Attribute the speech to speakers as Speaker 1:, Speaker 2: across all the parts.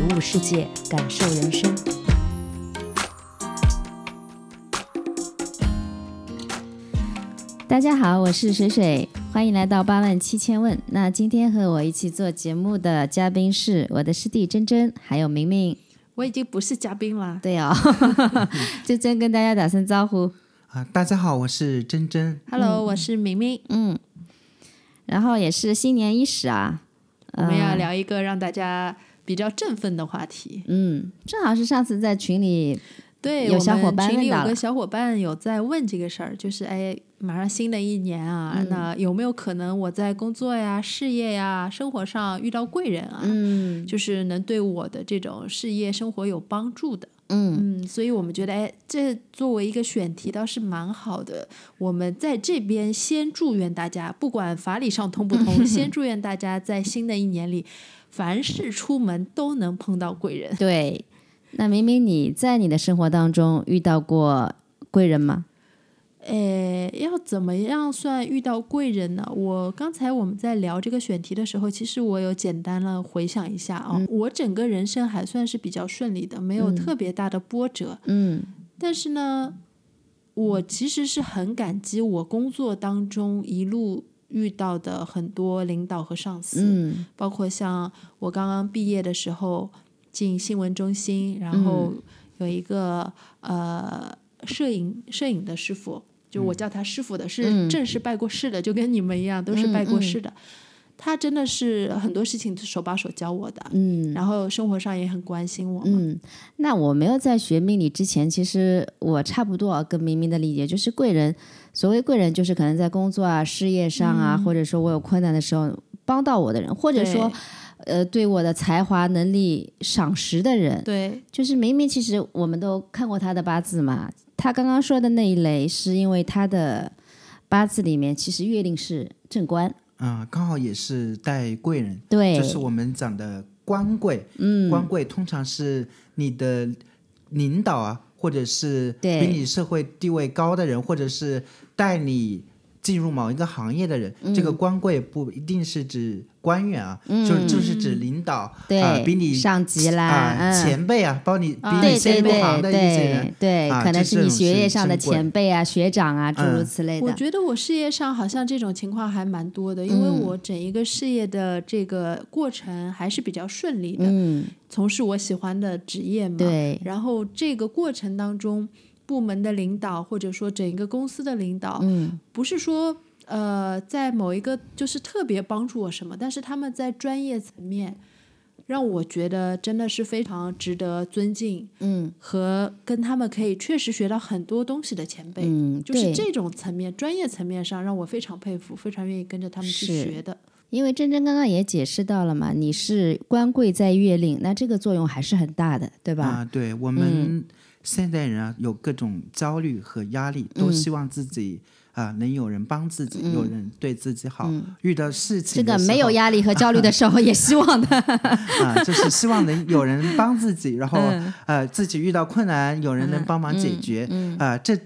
Speaker 1: 体悟世界，感受人生。大家好，我是水水，欢迎来到八万七千问。那今天和我一起做节目的嘉宾是我的师弟珍珍，还有明明。
Speaker 2: 我已经不是嘉宾了。
Speaker 1: 对哦，珍珍跟大家打声招呼。
Speaker 3: 啊，大家好，我是珍珍。
Speaker 2: Hello，、我是明明。
Speaker 1: 嗯，然后也是新年伊始啊，
Speaker 2: 我们要聊一个让大家比较振奋的话题。
Speaker 1: 嗯，正好是上次在群里
Speaker 2: 对，
Speaker 1: 有小伙伴
Speaker 2: 群里有个小伙伴有在问这个事儿，就是哎，马上新的一年啊，
Speaker 1: 嗯
Speaker 2: 那有没有可能我在工作呀、事业呀、生活上遇到贵人啊？
Speaker 1: 嗯
Speaker 2: 就是能对我的这种事业生活有帮助的。
Speaker 1: 嗯
Speaker 2: 嗯，所以我们觉得，哎，这作为一个选题倒是蛮好的。我们在这边先祝愿大家，不管法理上通不通，先祝愿大家在新的一年里，凡事出门都能碰到贵人。
Speaker 1: 对。那明明你在你的生活当中遇到过贵人吗？
Speaker 2: 诶，要怎么样算遇到贵人呢？我刚才我们在聊这个选题的时候，其实我有简单了回想一下啊、我整个人生还算是比较顺利的，没有特别大的波折。
Speaker 1: 嗯
Speaker 2: 但是呢，我其实是很感激我工作当中一路遇到的很多领导和上司，
Speaker 1: 嗯
Speaker 2: 包括像我刚刚毕业的时候进新闻中心，然后有一个、呃摄影摄影的师傅，就我叫他师傅的，是
Speaker 1: 嗯
Speaker 2: 正式拜过师的，就跟你们一样都是拜过师的。他真的是很多事情手把手教我的，
Speaker 1: 嗯
Speaker 2: 然后生活上也很关心我。
Speaker 1: 嗯。那我没有在学命理之前，其实我差不多啊跟明明的理解就是贵人，所谓贵人就是可能在工作啊、事业上啊，或者说我有困难的时候帮到我的人，或者说呃对我的才华能力赏识的人。
Speaker 2: 对
Speaker 1: 就是明明其实我们都看过他的八字嘛，他刚刚说的那一类是因为他的八字里面其实月令是正官，
Speaker 3: 啊、刚好也是带贵人，
Speaker 1: 对，
Speaker 3: 就是我们讲的官贵。嗯，官贵通常是你的领导啊，或者是比你社会地位高的人，或者是带你进入某一个行业的人。
Speaker 1: 嗯
Speaker 3: 这个官贵不一定是指官员啊，就就是指领导，
Speaker 1: 对、
Speaker 3: 啊比你
Speaker 1: 上级啦。
Speaker 3: 前辈啊，包你比
Speaker 2: 啊
Speaker 3: 你先入行的一些
Speaker 1: 对
Speaker 3: 人。
Speaker 1: 对，
Speaker 3: 啊
Speaker 1: 可能是你学业上的前辈啊、学长啊，诸如
Speaker 3: 嗯
Speaker 1: 此类的。
Speaker 2: 我觉得我事业上好像这种情况还蛮多的，因为
Speaker 1: 嗯
Speaker 2: 我整一个事业的这个过程还是比较顺利的，
Speaker 1: 嗯，
Speaker 2: 从事我喜欢的职业嘛。
Speaker 1: 对，
Speaker 2: 然后这个过程当中，部门的领导或者说整一个公司的领导，
Speaker 1: 嗯
Speaker 2: 不是说呃在某一个就是特别帮助我什么，但是他们在专业层面让我觉得真的是非常值得尊敬
Speaker 1: 嗯
Speaker 2: 和跟他们可以确实学到很多东西的前辈。
Speaker 1: 嗯，
Speaker 2: 就是这种层面，专业层面上让我非常佩服，非常愿意跟着他们去学的。
Speaker 1: 因为珍珍刚刚也解释到了嘛，你是官贵在月令，那这个作用还是很大的，对吧？
Speaker 3: 啊，对我
Speaker 1: 嗯
Speaker 3: 们现代人啊，有各种焦虑和压力，
Speaker 1: 嗯
Speaker 3: 都希望自己啊、能有人帮自己，有人对自己好。遇到事
Speaker 1: 情这个没有压力和焦虑的时候也希望的。
Speaker 3: 啊，就是希望能有人帮自己，然后、
Speaker 1: 嗯
Speaker 3: 呃自己遇到困难，有人能帮忙解决。
Speaker 1: 嗯
Speaker 3: 啊、这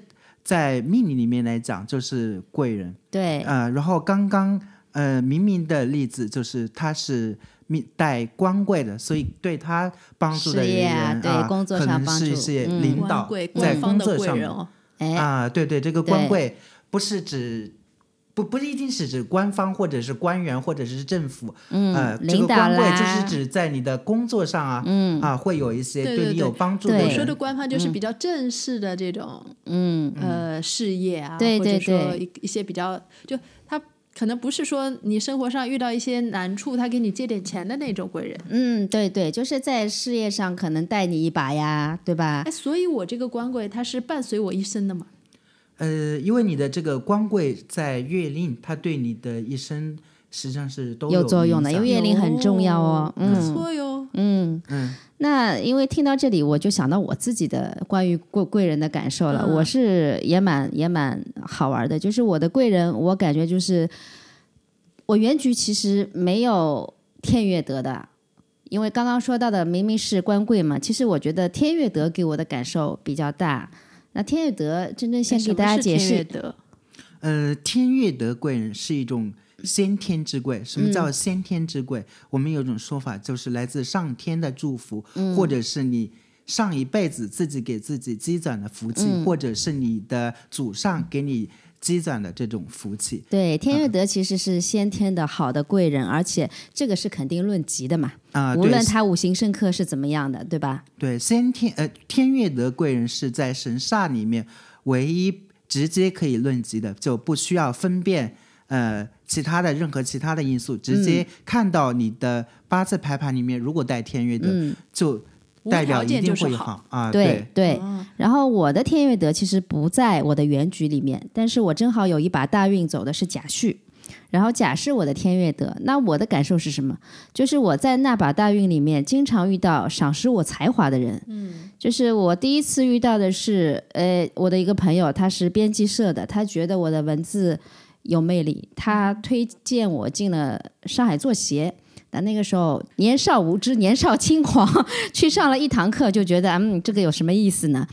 Speaker 3: 在命理里面来讲就是贵人。
Speaker 1: 对，
Speaker 3: 呃，然后刚刚呃明明的例子就是他是命带官贵的，所以对他帮助的人
Speaker 1: 啊对工作
Speaker 3: 可能
Speaker 1: 上帮助。
Speaker 3: 是一些
Speaker 1: 嗯。
Speaker 3: 领导在工作上
Speaker 2: 哦，
Speaker 1: 哎，
Speaker 3: 啊，对对，这个官
Speaker 1: 对。
Speaker 3: 贵不是指。不不一定是指官方或者是官员或者是政府，
Speaker 1: 嗯
Speaker 3: 呃，这个官贵就是指在你的工作上啊，
Speaker 1: 嗯。
Speaker 3: 啊，会有一些
Speaker 2: 对对对
Speaker 3: 你有帮助的
Speaker 1: 对。
Speaker 2: 我。说的官方就是比较正式的这种、
Speaker 1: 嗯。
Speaker 2: 呃事业啊，
Speaker 1: 对对
Speaker 2: 或者说
Speaker 1: 对。
Speaker 2: 一一些比较就他可能不是说你生活上遇到一些难处，他给你借点钱的那种贵人。
Speaker 1: 嗯，对对，就是在事业上可能带你一把呀，对吧
Speaker 2: 哎，？所以我这个官贵它是伴随我一生的嘛。
Speaker 3: 呃，因为你的这个官贵在月令，它对你的一生实际上是都
Speaker 1: 有作用的，因为月令很重要哦。
Speaker 2: 不
Speaker 1: 嗯
Speaker 2: 错哟。
Speaker 1: 嗯，
Speaker 3: 嗯，
Speaker 1: 那因为听到这里，我就想到我自己的关于贵贵人的感受了。
Speaker 2: 嗯。
Speaker 1: 我是也蛮也蛮好玩的，就是我的贵人，我感觉就是我原局其实没有天月德的，因为刚刚说到的明明是官贵嘛，其实我觉得天月德给我的感受比较大。那天月德，真正先给大家解释，
Speaker 3: 呃，天月德贵人是一种先天之贵。什么叫先天之贵？我们有一种说法，就是来自上天的祝福，或者是你上一辈子自己给自己积攒的福气，或者是你的祖上给你积攒的这种福气。
Speaker 1: 对天月德其实是先天的好的贵人，而且这个是肯定论级的嘛，
Speaker 3: 啊、对
Speaker 1: 无论他五行生克是怎么样的，对吧？
Speaker 3: 对，先天呃天月德贵人是在神煞里面唯一直接可以论及的，就不需要分辨呃其他的任何其他的因素，直
Speaker 1: 嗯
Speaker 3: 接看到你的八字排盘里面如果带天月德，就代表一定会
Speaker 2: 就是好
Speaker 3: 啊。
Speaker 1: 对对。
Speaker 2: 哦
Speaker 1: 然后我的天月德其实不在我的原局里面，但是我正好有一把大运走的是甲戌，然后甲是我的天月德。那我的感受是什么？就是我在那把大运里面经常遇到赏识我才华的人。嗯，就是我第一次遇到的是，呃，我的一个朋友，他是编辑社的，他觉得我的文字有魅力，他推荐我进了上海作协，但那个时候年少无知、年少轻狂，去上了一堂课，就觉得嗯，这个有什么意思呢？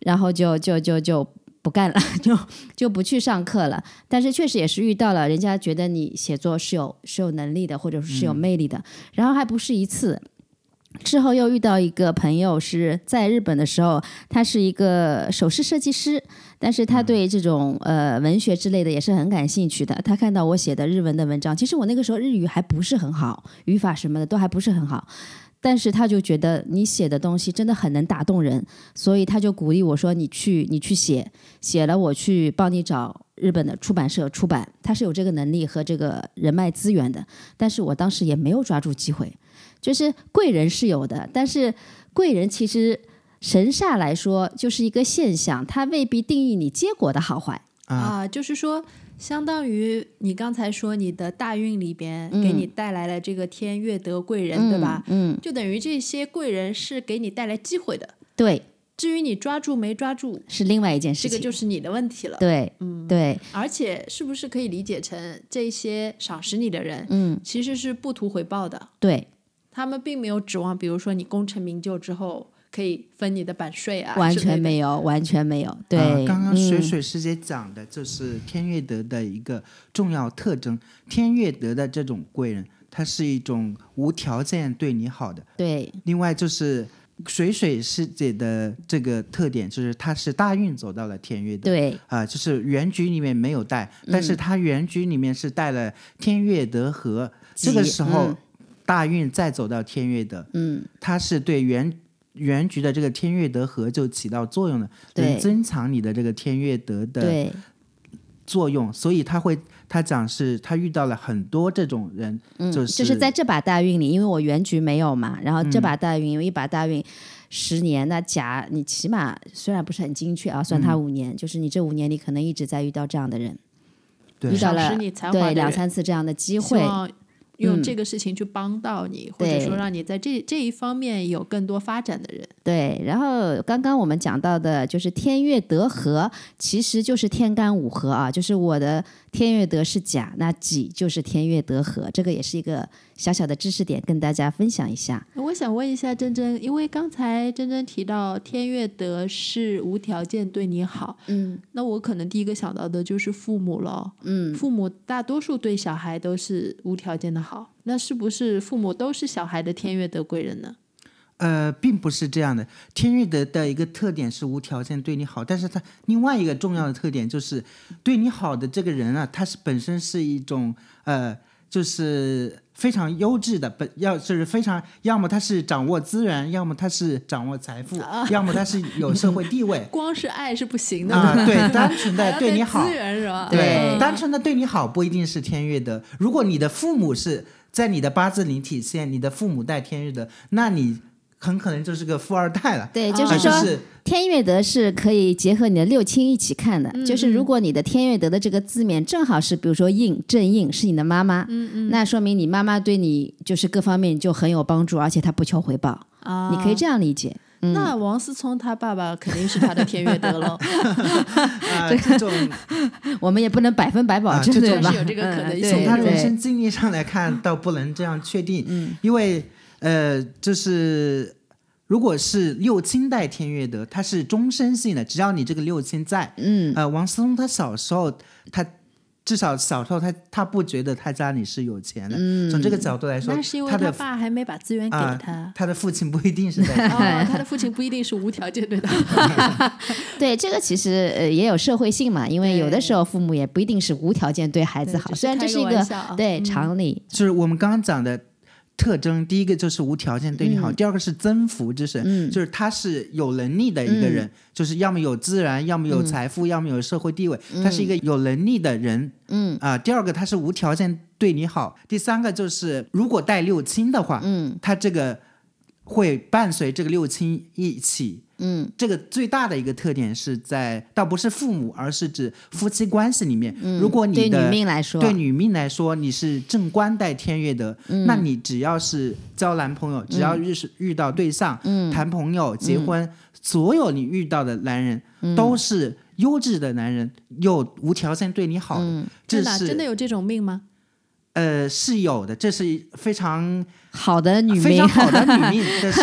Speaker 1: 然后就就就就不干了，就就不去上课了。但是确实也是遇到了人家觉得你写作是有是有能力的，或者是有魅力的，然后还不是一次。之后又遇到一个朋友是在日本的时候，他是一个首饰设计师，但是他对这种呃文学之类的也是很感兴趣的。他看到我写的日文的文章，其实我那个时候日语还不是很好，语法什么的都还不是很好，但是他就觉得你写的东西真的很能打动人，所以他就鼓励我说：“你去，你去写，写了我去帮你找日本的出版社出版。”他是有这个能力和这个人脉资源的，但是我当时也没有抓住机会。就是贵人是有的，但是贵人其实神煞来说就是一个现象，它未必定义你结果的好坏。
Speaker 2: 啊，就是说，相当于你刚才说你的大运里边给你带来了这个天月德贵人，对吧？
Speaker 1: 嗯，
Speaker 2: 就等于这些贵人是给你带来机会的。
Speaker 1: 对，
Speaker 2: 至于你抓住没抓住，
Speaker 1: 是另外一件事
Speaker 2: 这。个就是你的问题了。
Speaker 1: 对，嗯，对，
Speaker 2: 而且是不是可以理解成这些赏识你的人，
Speaker 1: 嗯，
Speaker 2: 其实是不图回报的，
Speaker 1: 对，
Speaker 2: 他们并没有指望，比如说你功成名就之后可以分你的版税啊，
Speaker 1: 完全没有，完全没有。对，
Speaker 3: 啊刚刚水
Speaker 1: 嗯
Speaker 3: 水师姐讲的就是天月德的一个重要特征。天月德的这种贵人，他是一种无条件对你好的。
Speaker 1: 对，
Speaker 3: 另外就是水水师姐的这个特点，就是她是大运走到了天月德。
Speaker 1: 对，
Speaker 3: 啊、就是原局里面没有带，但是她原局里面是带了天月德和，这个时候、
Speaker 1: 嗯
Speaker 3: 大运再走到天悦德，
Speaker 1: 嗯，
Speaker 3: 它是对原原局的这个天悦德合就起到作用的，
Speaker 1: 对。
Speaker 3: 能增强你的这个天悦德的，作用，所以他会他讲是他遇到了很多这种人，就是
Speaker 1: 就是在这把大运里，因为我原局没有嘛，然后这
Speaker 3: 嗯
Speaker 1: 把大运，因为一把大运十年，那甲你起码虽然不是很精确啊，算
Speaker 3: 嗯
Speaker 1: 他五年，就是你这五年里可能一直在遇到这样的人，
Speaker 3: 对。
Speaker 1: 遇到了对两三次这样的机会，
Speaker 2: 用
Speaker 1: 嗯
Speaker 2: 这个事情去帮到你，或者说让你在这这一方面有更多发展的人。
Speaker 1: 对，然后刚刚我们讲到的就是天月德合，其实就是天干五合啊，就是我的天月德是甲，那己就是天月德合，这个也是一个小小的知识点，跟大家分享一下。
Speaker 2: 我想问一下珍珍，因为刚才珍珍提到天月德是无条件对你好，
Speaker 1: 嗯
Speaker 2: 那我可能第一个想到的就是父母了。
Speaker 1: 嗯，
Speaker 2: 父母大多数对小孩都是无条件的好，那是不是父母都是小孩的天月德贵人呢？
Speaker 3: 呃，并不是这样的。天月德的一个特点是无条件对你好，但是他另外一个重要的特点就是对你好的这个人啊，他是本身是一种呃，就是非常优质的，本要就是非常，要么他是掌握资源，要么他是掌握财富，要么他是有社会地位
Speaker 2: 光是爱是不行的，
Speaker 3: 啊、对，单纯的对你好
Speaker 2: 资，源是吧？
Speaker 1: 对
Speaker 3: 单纯的对你好不一定是天月德。如果你的父母是在你的八字里体现，你的父母带天月的，那你很可能就是个富二代了。
Speaker 1: 对，
Speaker 2: 啊
Speaker 1: 就是说、
Speaker 3: 就是
Speaker 1: 天月德是可以结合你的六亲一起看的。就是如果你的天月德的这个字面正好是，比如说印正印是你的妈妈，
Speaker 2: 嗯嗯
Speaker 1: 那说明你妈妈对你就是各方面就很有帮助，而且她不求回报，
Speaker 2: 啊，
Speaker 1: 你可以这样理解。嗯。
Speaker 2: 那王思聪他爸爸肯定是他的天悦德喽，
Speaker 3: 啊、这种
Speaker 1: 我们也不能百分百保证？
Speaker 2: 是有这个可能性。
Speaker 3: 从他人生经历上来看，倒不能这样确定，嗯。因为呃，就是如果是六亲带天乐德，它是终身性的，只要你这个六亲在，
Speaker 1: 嗯，
Speaker 3: 呃，王思聪他小时候他。至少小时候他他不觉得他家里是有钱的，从这个角度来说
Speaker 2: 那是因，为
Speaker 3: 他的
Speaker 2: 爸还没把资源给
Speaker 3: 啊
Speaker 2: 他。
Speaker 3: 他的父亲不一定是在
Speaker 2: 哦，他的父亲不一定是无条件对他。
Speaker 1: 对，这个其实呃也有社会性嘛，因为有的时候父母也不一定是无条件对孩子好，虽然这是一个
Speaker 2: 啊
Speaker 1: 对
Speaker 2: 嗯。
Speaker 1: 常理，
Speaker 3: 就是我们刚刚讲的特征，第一个就是无条件对你好，第二个是增福之神，
Speaker 1: 嗯。
Speaker 3: 就是他是有能力的一个人，就是要么有资源，要么有财富，要么有社会地位，他是一个有能力的人。
Speaker 1: 嗯。
Speaker 3: 啊、第二个他是无条件对你好，第三个就是如果带六亲的话，
Speaker 1: 嗯。
Speaker 3: 他这个会伴随这个六亲一起。
Speaker 1: 嗯。
Speaker 3: 这个最大的一个特点是在，倒不是父母，而是指夫妻关系里面。嗯如果你
Speaker 1: 嗯对
Speaker 3: 的
Speaker 1: 女命来说，
Speaker 3: 对女命来说，你是正官带天月的，那你只要是交男朋友，只要遇是遇到对象，嗯。谈朋友、结婚，所有你遇到的男人、都是优质的男人，又无条件对你好的，这
Speaker 2: 真的真的有这种命吗？
Speaker 3: 呃是有的，这是非常
Speaker 1: 好的女命
Speaker 3: 非常。好的女 命，这是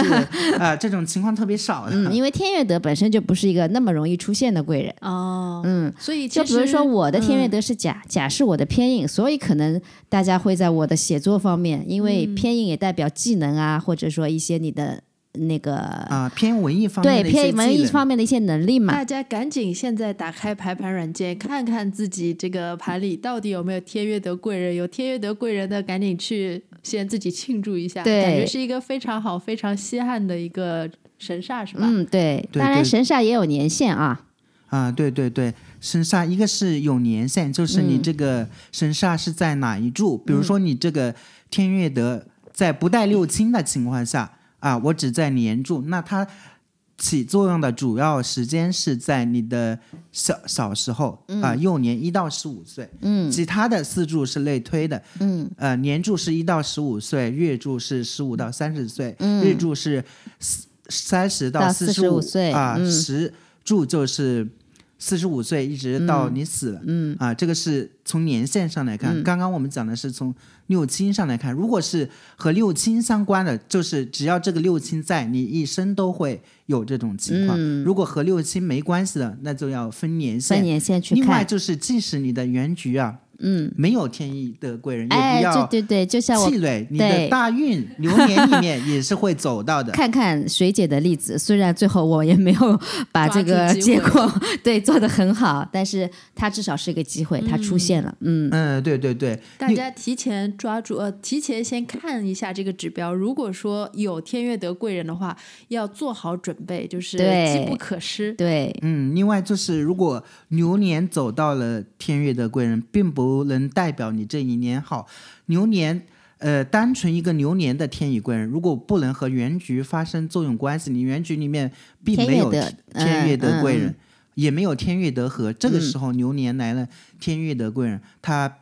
Speaker 3: 呃这种情况特别少的。
Speaker 1: 嗯，因为天悦德本身就不是一个那么容易出现的贵人。
Speaker 2: 哦，
Speaker 1: 嗯，
Speaker 2: 所以
Speaker 1: 就比如说我的天月
Speaker 2: 嗯
Speaker 1: 德是甲，甲是我的偏印，所以可能大家会在我的写作方面，因为
Speaker 2: 嗯
Speaker 1: 偏印也代表技能啊，或者说一些你的那个、
Speaker 3: 啊、偏文艺方面
Speaker 1: 对偏文艺方面的一些能力嘛。
Speaker 2: 大家赶紧现在打开排盘软件，看看自己这个盘里到底有没有天月德贵人。有天月德贵人的，赶紧去先自己庆祝一下，
Speaker 1: 对
Speaker 2: 感觉是一个非常好、非常稀罕的一个神煞，是吧？
Speaker 1: 嗯，对，
Speaker 3: 对
Speaker 1: 当然神煞也有年限啊。
Speaker 3: 啊，对对对，神煞一个是有年限，就是你这个神煞是在哪一柱，比如说你这个天月德在不带六亲的情况下啊，我只在年柱，那它起作用的主要时间是在你的小小时候啊，幼年一到十五岁，
Speaker 1: 嗯。
Speaker 3: 其他的四柱是类推的，
Speaker 1: 嗯。
Speaker 3: 呃，年柱是一到十五岁，月柱是十五到三十岁，
Speaker 1: 嗯。
Speaker 3: 日柱是三十
Speaker 1: 到
Speaker 3: 四十
Speaker 1: 45岁
Speaker 3: 啊，
Speaker 1: 嗯。
Speaker 3: 时柱就是四十五岁一直到你死了，
Speaker 1: 嗯
Speaker 3: 啊，这个是从年限上来看。刚刚我们讲的是从六亲上来看，如果是和六亲相关的，就是只要这个六亲在，你一生都会有这种情况。如果和六亲没关系的，那就要分年限。
Speaker 1: 分年限去
Speaker 3: 另外。就是，即使你的原局啊，
Speaker 1: 嗯，
Speaker 3: 没有天意的贵人，也
Speaker 1: 哎，
Speaker 3: 不要
Speaker 1: 对对对，就像我
Speaker 3: 气馁，你的大运流年里面也是会走到的。
Speaker 1: 看看水姐的例子，虽然最后我也没有把这个结果 对做的很好，但是它至少是一个机会，它出现了。嗯
Speaker 3: 嗯，对对对，
Speaker 2: 大家提前抓住，呃，提前先看一下这个指标。如果说有天月德贵人的话，要做好准备，就是
Speaker 1: 对
Speaker 2: 机不可失。
Speaker 1: 对，
Speaker 3: 嗯，另外就是，如果流年走到了天月的贵人，并不能代表你这一年好。牛年，呃，单纯一个牛年的天乙贵人，如果不能和原局发生作用关系，你原局里面并没有
Speaker 1: 天月德
Speaker 3: 贵人，
Speaker 1: 嗯嗯
Speaker 3: 也没有天月德合，这个时候牛年来了天月德贵人，他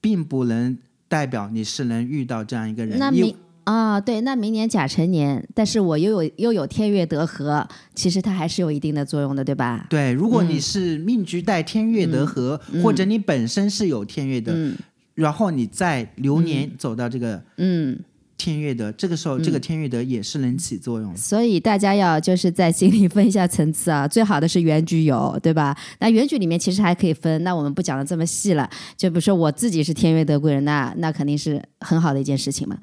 Speaker 3: 并不能代表你是能遇到这样一个人。因
Speaker 1: 那明啊、对，那明年甲辰年，但是我又有又有天月德合，其实它还是有一定的作用的，对吧？
Speaker 3: 对，如果
Speaker 1: 嗯
Speaker 3: 你是命局带天月德合，或者你本身是有天月的，
Speaker 1: 嗯
Speaker 3: 然后你在流年走到这个
Speaker 1: 嗯，
Speaker 3: 天月德，这个时候这个天月德也是能起作用的。
Speaker 1: 所以大家要就是在心里分一下层次啊，最好的是原局有，对吧？那原局里面其实还可以分，那我们不讲的这么细了。就比如说我自己是天月德贵人，那那肯定是很好的一件事情嘛。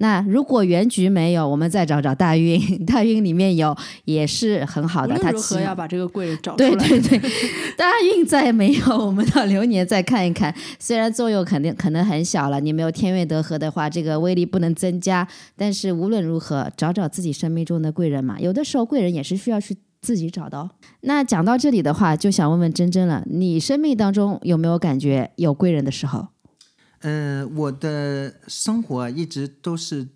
Speaker 1: 那如果原局没有，我们再找找大运，大运里面有也是很好的。
Speaker 2: 无论如何要把这个贵人找出来。
Speaker 1: 对 对对，大运再没有，我们到流年再看一看。虽然作用肯定可能很小了，你没有天月德合的话，这个威力不能增加。但是无论如何，找找自己生命中的贵人嘛。有的时候贵人也是需要去自己找的哦。那讲到这里的话，就想问问珍珍了，你生命当中有没有感觉有贵人的时候？
Speaker 3: 嗯、我的生活一直都是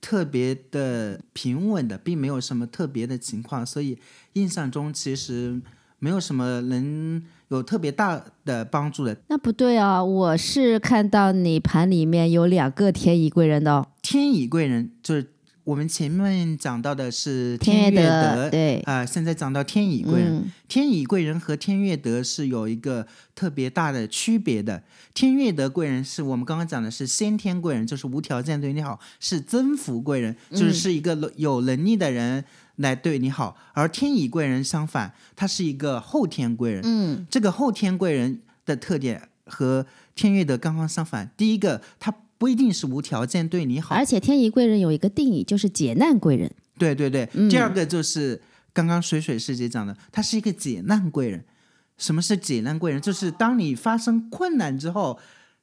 Speaker 3: 特别的平稳的，并没有什么特别的情况，所以印象中其实没有什么能有特别大的帮助的。
Speaker 1: 那不对啊，我是看到你盘里面有两个天乙贵人的哦，
Speaker 3: 天乙贵人就是我们前面讲到的是
Speaker 1: 天
Speaker 3: 月
Speaker 1: 德，对，
Speaker 3: 啊、现在讲到天乙贵人。
Speaker 1: 嗯
Speaker 3: 天乙贵人和天月德是有一个特别大的区别的。天月德贵人是我们刚刚讲的是先天贵人，就是无条件对你好，是增福贵人，就是是一个有能力的人来对你好。而天乙贵人相反，他是一个后天贵人。
Speaker 1: 嗯，
Speaker 3: 这个后天贵人的特点和天月德刚刚相反。第一个，他不一定是无条件对你好，
Speaker 1: 而且天乙贵人有一个定义，就是解难贵人。
Speaker 3: 对对对，
Speaker 1: 嗯
Speaker 3: 第二个就是刚刚水水师姐讲的，他是一个解难贵人。什么是解难贵人？就是当你发生困难之后，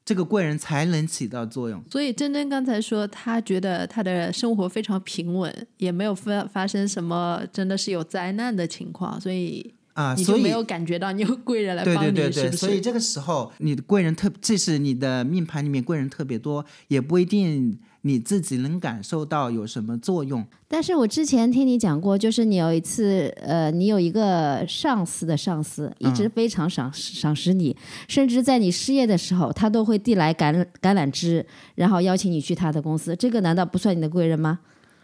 Speaker 3: 这个贵人才能起到作用。
Speaker 2: 所以珍珍刚才说，她觉得她的生活非常平稳，也没有发发生什么真的是有灾难的情况，所以
Speaker 3: 啊，所以
Speaker 2: 你就没有感觉到你有贵人来
Speaker 3: 对
Speaker 2: 帮你，
Speaker 3: 对对对，
Speaker 2: 是不是？
Speaker 3: 所以这个时候你的贵人特，即使你的命盘里面贵人特别多，也不一定你自己能感受到有什么作用。
Speaker 1: 但是我之前听你讲过，就是你有一次，呃，你有一个上司的上司，一直非常赏赏识你，甚至在你失业的时候，他都会递来橄榄橄榄枝，然后邀请你去他的公司。这个难道不算你的贵人吗？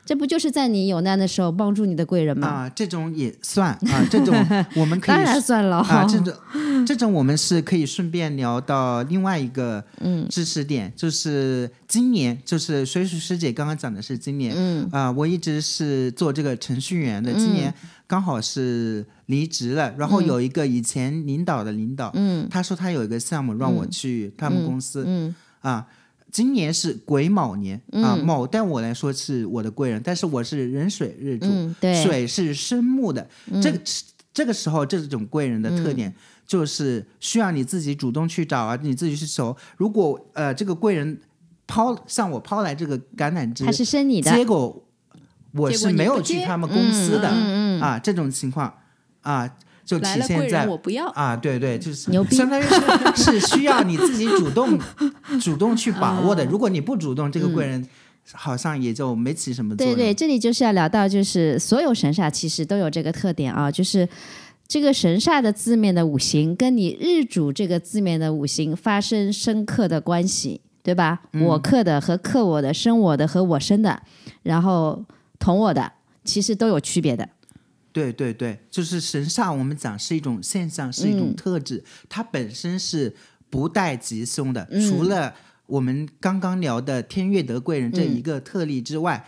Speaker 1: 这不就是在你有难的时候帮助你的贵人吗？
Speaker 3: 啊，这种也算啊，这种 我们可以
Speaker 1: 当然算了。
Speaker 3: 啊，这种这种我们是可以顺便聊到另外一个
Speaker 1: 嗯
Speaker 3: 知识点，就是今年，就是水水师姐刚刚讲的是今年，
Speaker 1: 嗯
Speaker 3: 啊、我一直是做这个程序员的，今年刚好是离职了，然后有一个以前领导的领导，
Speaker 1: 嗯
Speaker 3: 他说他有一个项目让我去他们公司，
Speaker 1: 嗯
Speaker 3: 啊。今年是癸卯年、啊，卯对我来说是我的贵人，但是我是壬水日主，
Speaker 1: 嗯，对，嗯
Speaker 3: 水是生木的，这个这个时候这种贵人的特点就是需要你自己主动去找啊，你自己去求。如果呃这个贵人抛向我抛来这个橄榄枝
Speaker 1: 他，是生你的，
Speaker 3: 结果我是没有去他们公司的、
Speaker 1: 嗯嗯。
Speaker 3: 啊，这种情况啊就体
Speaker 2: 来了贵
Speaker 3: 现在
Speaker 2: 人我不要，
Speaker 3: 啊，对对，就是
Speaker 1: 牛逼
Speaker 3: 相当于是是需要你自己主动 主动去把握的。
Speaker 2: 啊
Speaker 3: 如果你不主动，这个贵人好像也就没起什么作用。
Speaker 1: 对对，这里就是要聊到，就是所有神煞其实都有这个特点啊，就是这个神煞的字面的五行跟你日主这个字面的五行发生深刻的关系，对吧？我克的和克我的，生我的和我生的，然后同我的，其实都有区别的。
Speaker 3: 对对对，就是神煞，我们讲是一种现象，是一种
Speaker 1: 嗯
Speaker 3: 特质，它本身是不带吉凶的。
Speaker 1: 嗯
Speaker 3: 除了我们刚刚聊的天月德贵人这
Speaker 1: 嗯
Speaker 3: 一个特例之外，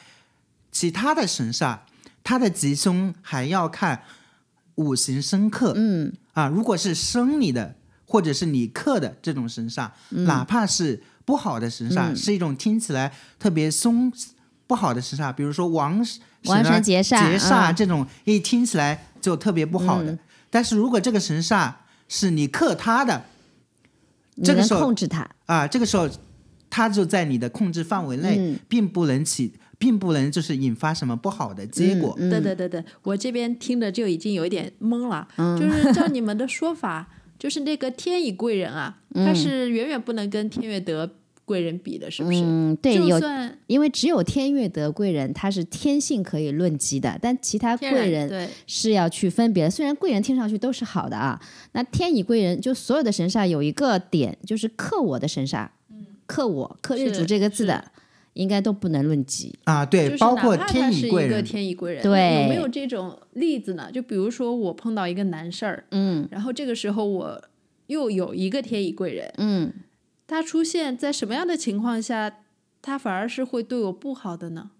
Speaker 3: 其他的神煞，它的吉凶还要看五行生克。
Speaker 1: 嗯
Speaker 3: 啊，如果是生你的，或者是你克的这种神煞，
Speaker 1: 嗯
Speaker 3: 哪怕是不好的神煞，是一种听起来特别凶不好的神煞，比如说王神
Speaker 1: 王神
Speaker 3: 啊
Speaker 1: 劫煞
Speaker 3: 劫煞
Speaker 1: 嗯
Speaker 3: 这种，一听起来就特别不好的。但是如果这个神煞是你克他的这个时候
Speaker 1: 控制他。
Speaker 3: 啊，这个时候他就在你的控制范围内，
Speaker 1: 嗯
Speaker 3: 并不能起，并不能就是引发什么不好的结果。
Speaker 1: 嗯
Speaker 2: 对对对对，我这边听着就已经有一点懵了。就是照你们的说法，就是那个天乙贵人啊，他是远远不能跟天月德贵人比的，是不是？
Speaker 1: 嗯，对，有因为只有天月得贵人，他是天性可以论及的，但其他贵人是要去分别的。虽然贵人听上去都是好的啊，那天乙贵人就所有的神煞有一个点，就是克我的神煞，嗯克我克日主这个字的，应该都不能论及。
Speaker 3: 啊，对，
Speaker 2: 就是
Speaker 3: 包括
Speaker 2: 哪怕他
Speaker 3: 天
Speaker 2: 是一个
Speaker 3: 乙贵人，
Speaker 2: 天乙贵人，
Speaker 1: 对
Speaker 2: 有没有这种例子呢？就比如说我碰到一个难事儿，
Speaker 1: 嗯
Speaker 2: 然后这个时候我又有一个天乙贵人，
Speaker 1: 嗯，
Speaker 2: 他出现在什么样的情况下，他反而是会对我不好的呢？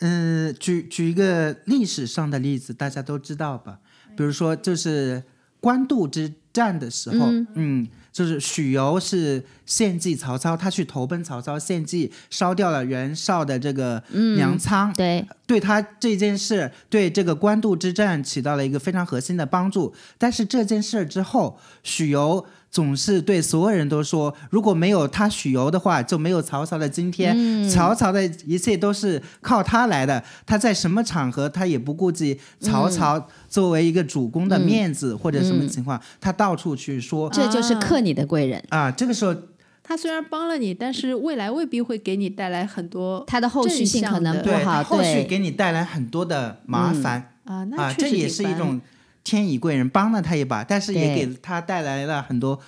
Speaker 3: 嗯，举举一个历史上的例子，大家都知道吧？比如说，就是官渡之战的时候，嗯就是许攸是献祭曹操，他去投奔曹操献祭，烧掉了袁绍的这个粮仓，
Speaker 1: 对，
Speaker 3: 对他这件事，对这个官渡之战起到了一个非常核心的帮助。但是这件事之后，许由总是对所有人都说，如果没有他许攸的话，就没有曹操的今天。曹操的一切都是靠他来的，他在什么场合他也不顾及曹操作为一个主公的面子或者什么情况，他到处去说。
Speaker 1: 这就是克你的贵人。
Speaker 3: 啊，这个时候
Speaker 2: 他虽然帮了你，但是未来未必会给你带来很多
Speaker 1: 他的后续性可能，不好，
Speaker 3: 它后续
Speaker 1: 对，
Speaker 3: 给你带来很多的麻烦、
Speaker 2: 啊，那
Speaker 3: 啊，
Speaker 2: 确实
Speaker 3: 这也是一种天乙贵人帮了他一把，但是也给他带来了很多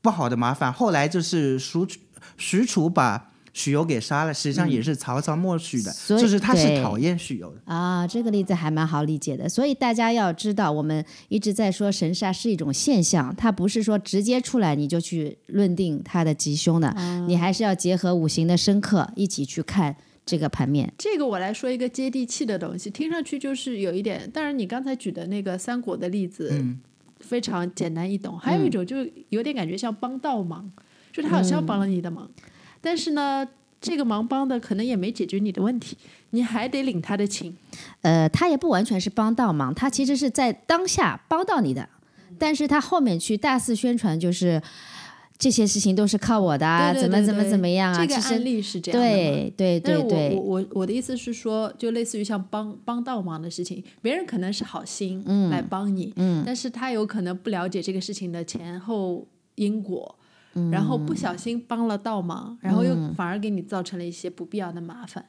Speaker 3: 不好的麻烦。后来就是蜀楚许褚把许攸给杀了，实际上也是曹操默许的，
Speaker 1: 嗯
Speaker 3: 就是他是讨厌许攸的。
Speaker 1: 啊，这个例子还蛮好理解的。所以大家要知道，我们一直在说神煞是一种现象，它不是说直接出来你就去论定它的吉凶的，
Speaker 2: 啊
Speaker 1: 你还是要结合五行的生克一起去看这个盘面。
Speaker 2: 这个我来说一个接地气的东西，听上去就是有一点。当然，你刚才举的那个三国的例子，
Speaker 3: 嗯
Speaker 2: 非常简单易懂。还有一种就有点感觉像帮倒忙，就他好像帮了你的忙，但是呢，这个忙帮的可能也没解决你的问题，你还得领他的情。
Speaker 1: 呃，他也不完全是帮倒忙，他其实是在当下帮到你的，但是他后面去大肆宣传，就是这些事情都是靠我的啊，
Speaker 2: 对对
Speaker 1: 怎么怎么怎么样啊，
Speaker 2: 这个案例是这样的。
Speaker 1: 对对对对，
Speaker 2: 我我我我的意思是说，就类似于像帮帮倒忙的事情，别人可能是好心来帮你，
Speaker 1: 嗯。
Speaker 2: 但是他有可能不了解这个事情的前后因果，
Speaker 1: 嗯。
Speaker 2: 然后不小心帮了倒忙，然后又反而给你造成了一些不必要的麻烦。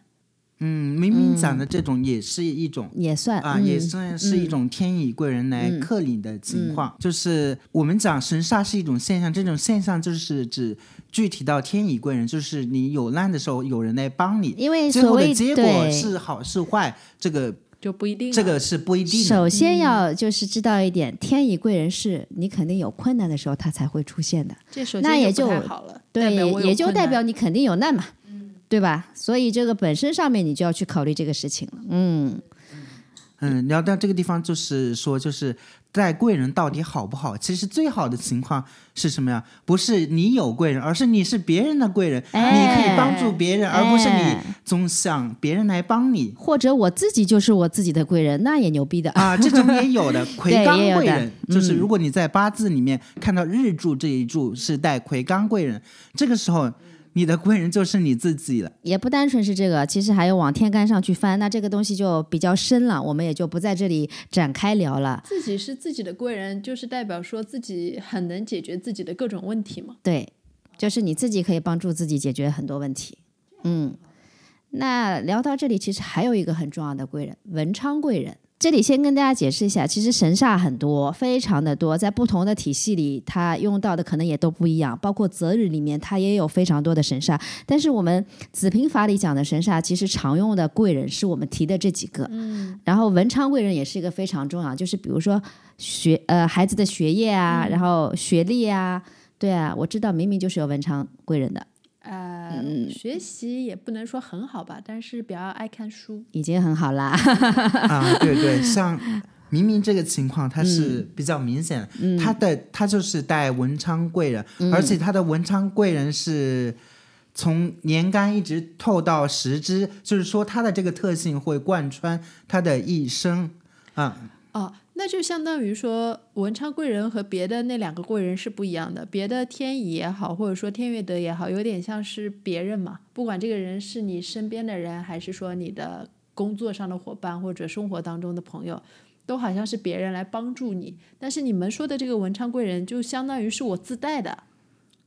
Speaker 3: 嗯，明明讲的这种也是一种。
Speaker 1: 也算
Speaker 3: 啊，
Speaker 1: 嗯
Speaker 3: 也算是一种天乙贵人来克你的情况，就是我们讲神煞是一种现象，这种现象就是指具体到天乙贵人，就是你有难的时候有人来帮你，
Speaker 1: 因为
Speaker 3: 最
Speaker 1: 所谓
Speaker 3: 后的结果是好是坏，这个
Speaker 2: 就不一定
Speaker 3: 这个是不一定的。
Speaker 1: 首先要就是知道一点，天乙贵人是你肯定有困难的时候他才会出现的，
Speaker 2: 这首先
Speaker 1: 那也就
Speaker 2: 好了，
Speaker 1: 对，也就代表你肯定有难嘛，对吧？所以这个本身上面你就要去考虑这个事情了，嗯，
Speaker 3: 嗯，聊到这个地方，就是说，就是带贵人到底好不好？其实最好的情况是什么呀？不是你有贵人，而是你是别人的贵人，
Speaker 1: 哎
Speaker 3: 你可以帮助别人，而不是你
Speaker 1: 哎
Speaker 3: 总想别人来帮你
Speaker 1: 或者我自己就是我自己的贵人，那也牛逼的。
Speaker 3: 啊。这种也有的，魁罡贵人，就是如果你在八字里面看到日柱这一柱是带魁罡贵人，这个时候你的贵人就是你自己了。
Speaker 1: 也不单纯是这个，其实还有往天干上去翻，那这个东西就比较深了，我们也就不在这里展开聊了。
Speaker 2: 自己是自己的贵人，就是代表说自己很能解决自己的各种问题嘛。
Speaker 1: 对，就是你自己可以帮助自己解决很多问题。嗯，那聊到这里，其实还有一个很重要的贵人——文昌贵人。这里先跟大家解释一下，其实神煞很多，非常的多，在不同的体系里，它用到的可能也都不一样。包括择日里面，它也有非常多的神煞。但是我们子平法里讲的神煞，其实常用的贵人是我们提的这几个。嗯，然后文昌贵人也是一个非常重要，就是比如说学呃孩子的学业啊，然后学历啊，对啊，我知道明明就是有文昌贵人的，
Speaker 2: 呃，
Speaker 1: 嗯
Speaker 2: 学习也不能说很好吧，但是比较爱看书。
Speaker 1: 已经很好啦。
Speaker 3: 啊，对对，像明明这个情况他是
Speaker 1: 嗯
Speaker 3: 比较明显的，他的他就是带文昌贵人，
Speaker 1: 嗯
Speaker 3: 而且他的文昌贵人是从年干一直透到时支，就是说他的这个特性会贯穿他的一生啊。
Speaker 2: 哦，那就相当于说文昌贵人和别的那两个贵人是不一样的。别的天乙也好，或者说天月德也好，有点像是别人嘛。不管这个人是你身边的人，还是说你的工作上的伙伴，或者生活当中的朋友，都好像是别人来帮助你。但是你们说的这个文昌贵人，就相当于是我自带的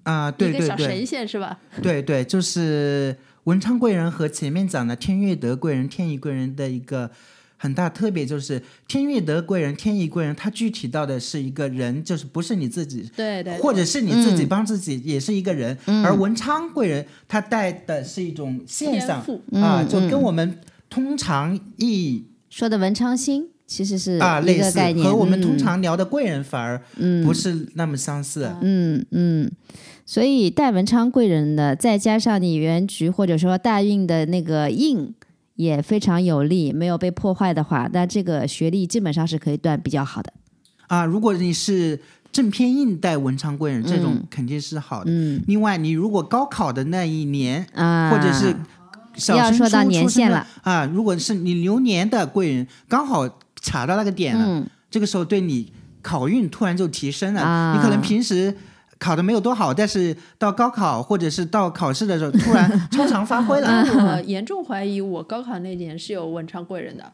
Speaker 3: 啊，对
Speaker 2: 一个
Speaker 3: 对对
Speaker 2: 小神仙，是吧？
Speaker 3: 对对，就是文昌贵人和前面讲的天月德贵人、天乙贵人的一个很大特别，就是天月德贵人、天意贵人，它具体到的是一个人，就是不是你自己
Speaker 2: 对对
Speaker 3: 或者是你自己帮自己，也是一个人。而文昌贵人他带的是一种现象啊，
Speaker 1: 嗯
Speaker 3: 就跟我们通常意义
Speaker 1: 说的文昌星其实是
Speaker 3: 啊类似
Speaker 1: 概，念，
Speaker 3: 和我们通
Speaker 1: 嗯。
Speaker 3: 常聊的贵人反而不是那么相似。
Speaker 1: 嗯。嗯，所以带文昌贵人的，再加上你原局或者说大运的那个印也非常有利，没有被破坏的话，那这个学历基本上是可以断比较好的。
Speaker 3: 啊，如果你是正偏硬带文昌贵人，这种肯定是好的。
Speaker 1: 嗯
Speaker 3: 另外，你如果高考的那一年，
Speaker 1: 啊，
Speaker 3: 或者是小升
Speaker 1: 要说到
Speaker 3: 初的
Speaker 1: 年限了
Speaker 3: 啊，如果是你流年的贵人刚好卡到那个点了，
Speaker 1: 嗯
Speaker 3: 这个时候对你考运突然就提升了。
Speaker 1: 啊
Speaker 3: 你可能平时考的没有多好，但是到高考或者是到考试的时候，突然超常发挥了。
Speaker 2: 我 严重怀疑我高考那年是有文昌贵人的。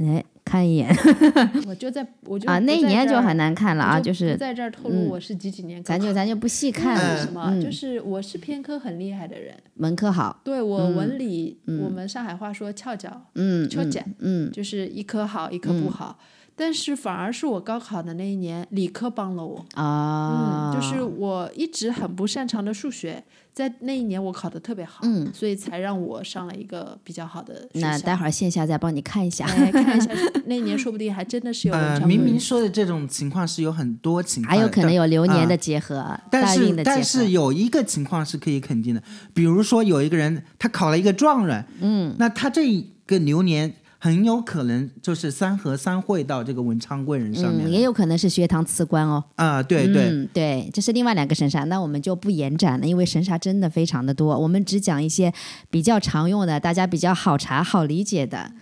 Speaker 1: 哎，看一眼。
Speaker 2: 我就在我就
Speaker 1: 啊，那一年就很难看了啊，就
Speaker 2: 就是在这儿透露
Speaker 1: 嗯。
Speaker 2: 我是几几年高
Speaker 1: 咱，就咱就不细看了，
Speaker 2: 为什么？
Speaker 1: 嗯。
Speaker 2: 就是我是偏科很厉害的人，
Speaker 1: 文科好，
Speaker 2: 对我文理，我们上海话说翘脚，
Speaker 1: 嗯，
Speaker 2: 翘脚
Speaker 1: 嗯。
Speaker 2: 就是一科好，一科不好。但是反而是我高考的那一年，理科帮了我。
Speaker 1: 啊，
Speaker 2: 嗯，就是我一直很不擅长的数学，在那一年我考的特别好，
Speaker 1: 嗯
Speaker 2: 所以才让我上了一个比较好的学校。
Speaker 1: 那待会儿线下再帮你看一下。
Speaker 2: 哎，看一下，那一年说不定还真的是有
Speaker 3: 明明说的这种情况是有很多情况，
Speaker 1: 还有可能有流年
Speaker 3: 啊
Speaker 1: 的结合，
Speaker 3: 但是
Speaker 1: 的。
Speaker 3: 但是有一个情况是可以肯定的，比如说有一个人他考了一个状元，嗯，那他这一个流年很有可能就是三合三会到这个文昌贵人上面
Speaker 1: 嗯，也有可能是学堂辞官哦。
Speaker 3: 啊、对对，
Speaker 1: 嗯，对，这是另外两个神煞，那我们就不延展了，因为神煞真的非常的多，我们只讲一些比较常用的，大家比较好查、好理解的。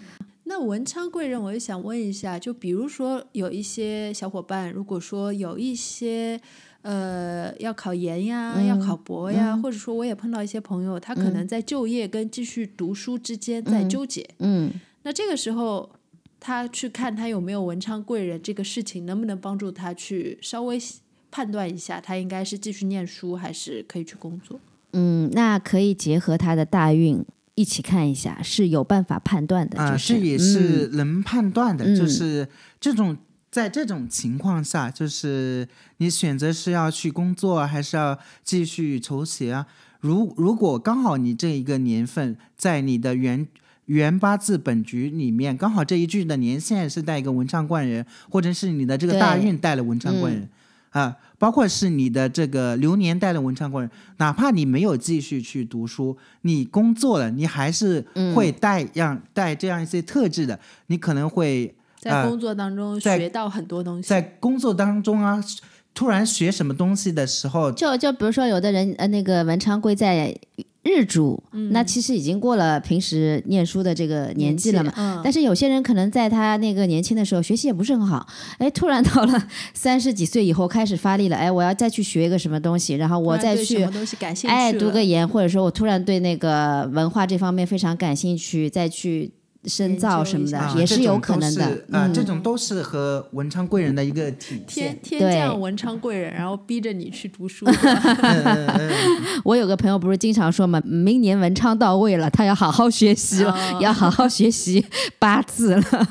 Speaker 2: 那文昌贵人，我也想问一下，就比如说有一些小伙伴，如果说有一些呃要考研呀、
Speaker 1: 嗯
Speaker 2: 要考博呀，或者说我也碰到一些朋友，他可能在就业跟继续读书之间在纠结。
Speaker 1: 嗯，
Speaker 2: 那这个时候，他去看他有没有文昌贵人这个事情，能不能帮助他去稍微判断一下，他应该是继续念书还是可以去工作？
Speaker 1: 嗯，那可以结合他的大运一起看一下，是有办法判断的。
Speaker 3: 啊、
Speaker 1: 就是
Speaker 3: 这也是能判断的，
Speaker 1: 嗯
Speaker 3: 就是这种在这种情况下，就是你选择是要去工作，还是要继续求学啊？如如果刚好你这一个年份在你的原原八字本局里面，刚好这一句的年限是带一个文昌贵人，或者是你的这个大运带了文昌贵人。啊，包括是你的这个流年带了文昌贵人，哪怕你没有继续去读书，你工作了，你还是
Speaker 1: 嗯
Speaker 3: 会带样带这样一些特质的，你可能会呃
Speaker 2: 在工作当中
Speaker 3: 在
Speaker 2: 学到很多东西。
Speaker 3: 在工作当中啊，突然学什么东西的时候，
Speaker 1: 就就比如说，有的人呃，那个文昌贵在日主，那其实已经过了平时念书的这个年纪了嘛。
Speaker 2: 嗯，
Speaker 1: 但是有些人可能在他那个年轻的时候学习也不是很好，哎，突然到了 三十几岁以后开始发力了，哎，我要再去学一个什么东西，然后我再去哎读个研，或者说我突然对那个文化这方面非常感兴趣，再去深造什么的，
Speaker 3: 啊，
Speaker 1: 也是有可能的。
Speaker 3: 啊、
Speaker 1: 嗯
Speaker 3: 这种都是和文昌贵人的一个体现。
Speaker 2: 天天
Speaker 1: 对
Speaker 2: 降文昌贵人，然后逼着你去读书。
Speaker 1: 我有个朋友不是经常说嘛，明年文昌到位了，他要好好学习了，
Speaker 2: 哦
Speaker 1: 要好好学习八字了。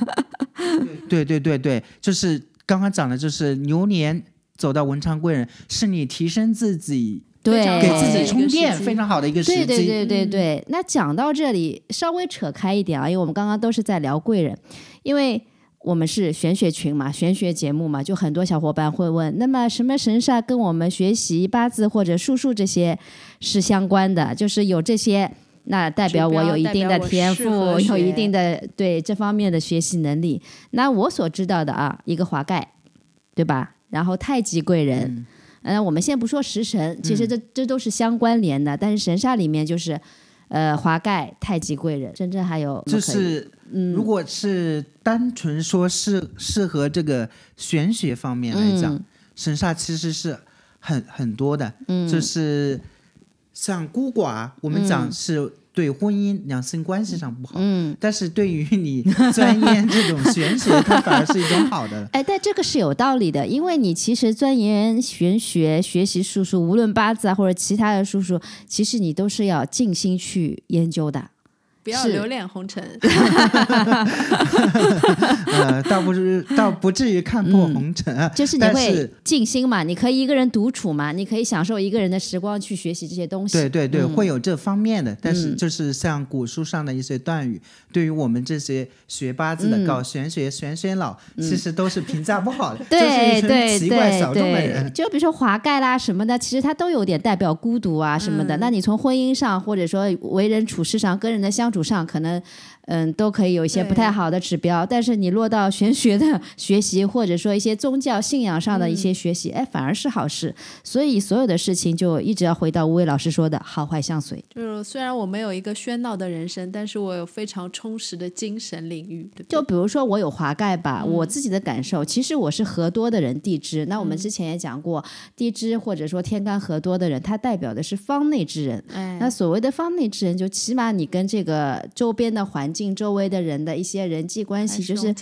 Speaker 3: 对对对对，就是刚刚讲的，就是牛年走到文昌贵人，是你提升自己、
Speaker 1: 对，
Speaker 3: 给自己充电非常好的一个时机。
Speaker 1: 对对对对对，那讲到这里，稍微扯开一点啊，因为我们刚刚都是在聊贵人，因为我们是玄学群嘛，玄学节目嘛，就很多小伙伴会问，那么什么神煞跟我们学习八字或者术数这些是相关的？就是有这些。那代表我有一定的天赋，有一定的对这方面的学习能力。那我所知道的啊，一个华盖，对吧？然后太极贵人，嗯、我们先不说食神，其实这、这都是相关联的。但是神煞里面就是，呃，华盖、太极贵人，真正还有
Speaker 3: 就是，如果是单纯说适适合这个玄学方面来讲，
Speaker 1: 嗯。
Speaker 3: 神煞其实是很很多的，嗯。就是像孤寡，我们讲是对婚姻两性关系上不好，
Speaker 1: 嗯，
Speaker 3: 但是对于你 钻研这种玄学，它反而是一种好的。
Speaker 1: 哎，但这个是有道理的，因为你其实钻研玄学、学习术数，无论八字啊或者其他的术数，其实你都是要静心去研究的。是
Speaker 2: 不要留恋红尘。
Speaker 3: 呃，倒不是，倒不至于看破红尘啊。
Speaker 1: 就是你会
Speaker 3: 是
Speaker 1: 静心嘛，你可以一个人独处嘛，你可以享受一个人的时光去学习这些东西。
Speaker 3: 对对对，
Speaker 1: 嗯
Speaker 3: 会有这方面的，但是
Speaker 1: 嗯
Speaker 3: 就是像古书上的一些段语，对于我们这些学八字的、
Speaker 1: 嗯
Speaker 3: 搞玄学、玄玄老，其实都是评价不好的，就是
Speaker 1: 对
Speaker 3: 一群
Speaker 1: 对
Speaker 3: 奇怪
Speaker 1: 对
Speaker 3: 小众的
Speaker 1: 对，
Speaker 3: 人。
Speaker 1: 就比如说华盖啦什么的，其实它都有点代表孤独啊什么的。
Speaker 2: 嗯
Speaker 1: 那你从婚姻上，或者说为人处事上、跟人的相主上，可能嗯都可以有一些不太好的指标。但是你落到玄学的学习，或者说一些宗教信仰上的一些学习，哎，反而是好事。所以所有的事情就一直要回到吴伟老师说的“好坏相随
Speaker 2: 就是虽然我没有一个喧闹的人生，但是我有非常充实的精神领域，对”。对？
Speaker 1: 就比如说我有华盖吧，
Speaker 2: 嗯
Speaker 1: 我自己的感受，其实我是合多的人，地支。那我
Speaker 2: 嗯
Speaker 1: 们之前也讲过，地支或者说天干合多的人，它代表的是方内之人。
Speaker 2: 哎，
Speaker 1: 那所谓的方内之人，就起码你跟这个个周边的环境、周围的人的一些人际关系，就是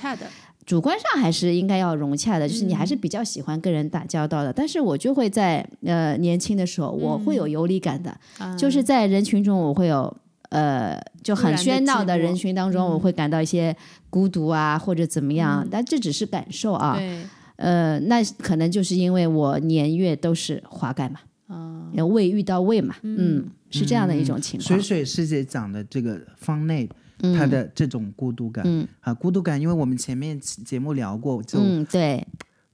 Speaker 1: 主观上还是应该要融洽的，就是你还
Speaker 2: 嗯。
Speaker 1: 是比较喜欢跟人打交道的。但是我就会在呃年轻的时候，我会有
Speaker 2: 嗯
Speaker 1: 游离感的，
Speaker 2: 啊。
Speaker 1: 就是在人群中我会有。呃，就很喧闹的人群当中，我
Speaker 2: 嗯。
Speaker 1: 会感到一些孤独啊，或者怎么样，
Speaker 2: 嗯。
Speaker 1: 但这只是感受啊。
Speaker 2: 对，
Speaker 1: 呃，那可能就是因为我年月都是华盖嘛，
Speaker 2: 啊，
Speaker 1: 呃未遇到未嘛，嗯，是这样的一种情况。
Speaker 3: 水水师姐讲的这个方内，她的这种孤独感，
Speaker 1: 嗯
Speaker 3: 啊，孤独感，因为我们前面节目聊过，就
Speaker 1: 嗯，对，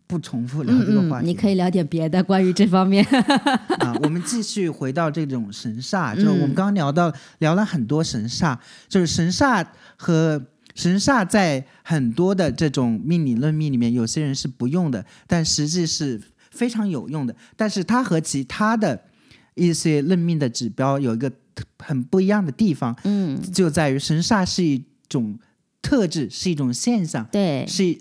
Speaker 3: 不重复聊这个话题。
Speaker 1: 你可以聊点别的关于这方面。
Speaker 3: 啊，我们继续回到这种神煞，就
Speaker 1: 是
Speaker 3: 我们刚刚聊到聊了很多神煞，就是神煞和神煞在很多的这种命理论命里面，有些人是不用的，但实际是非常有用的。但是它和其他的一些论命的指标有一个特很不一样的地方，
Speaker 1: 嗯，
Speaker 3: 就在于神煞是一种特质，是一种现象，
Speaker 1: 对，
Speaker 3: 是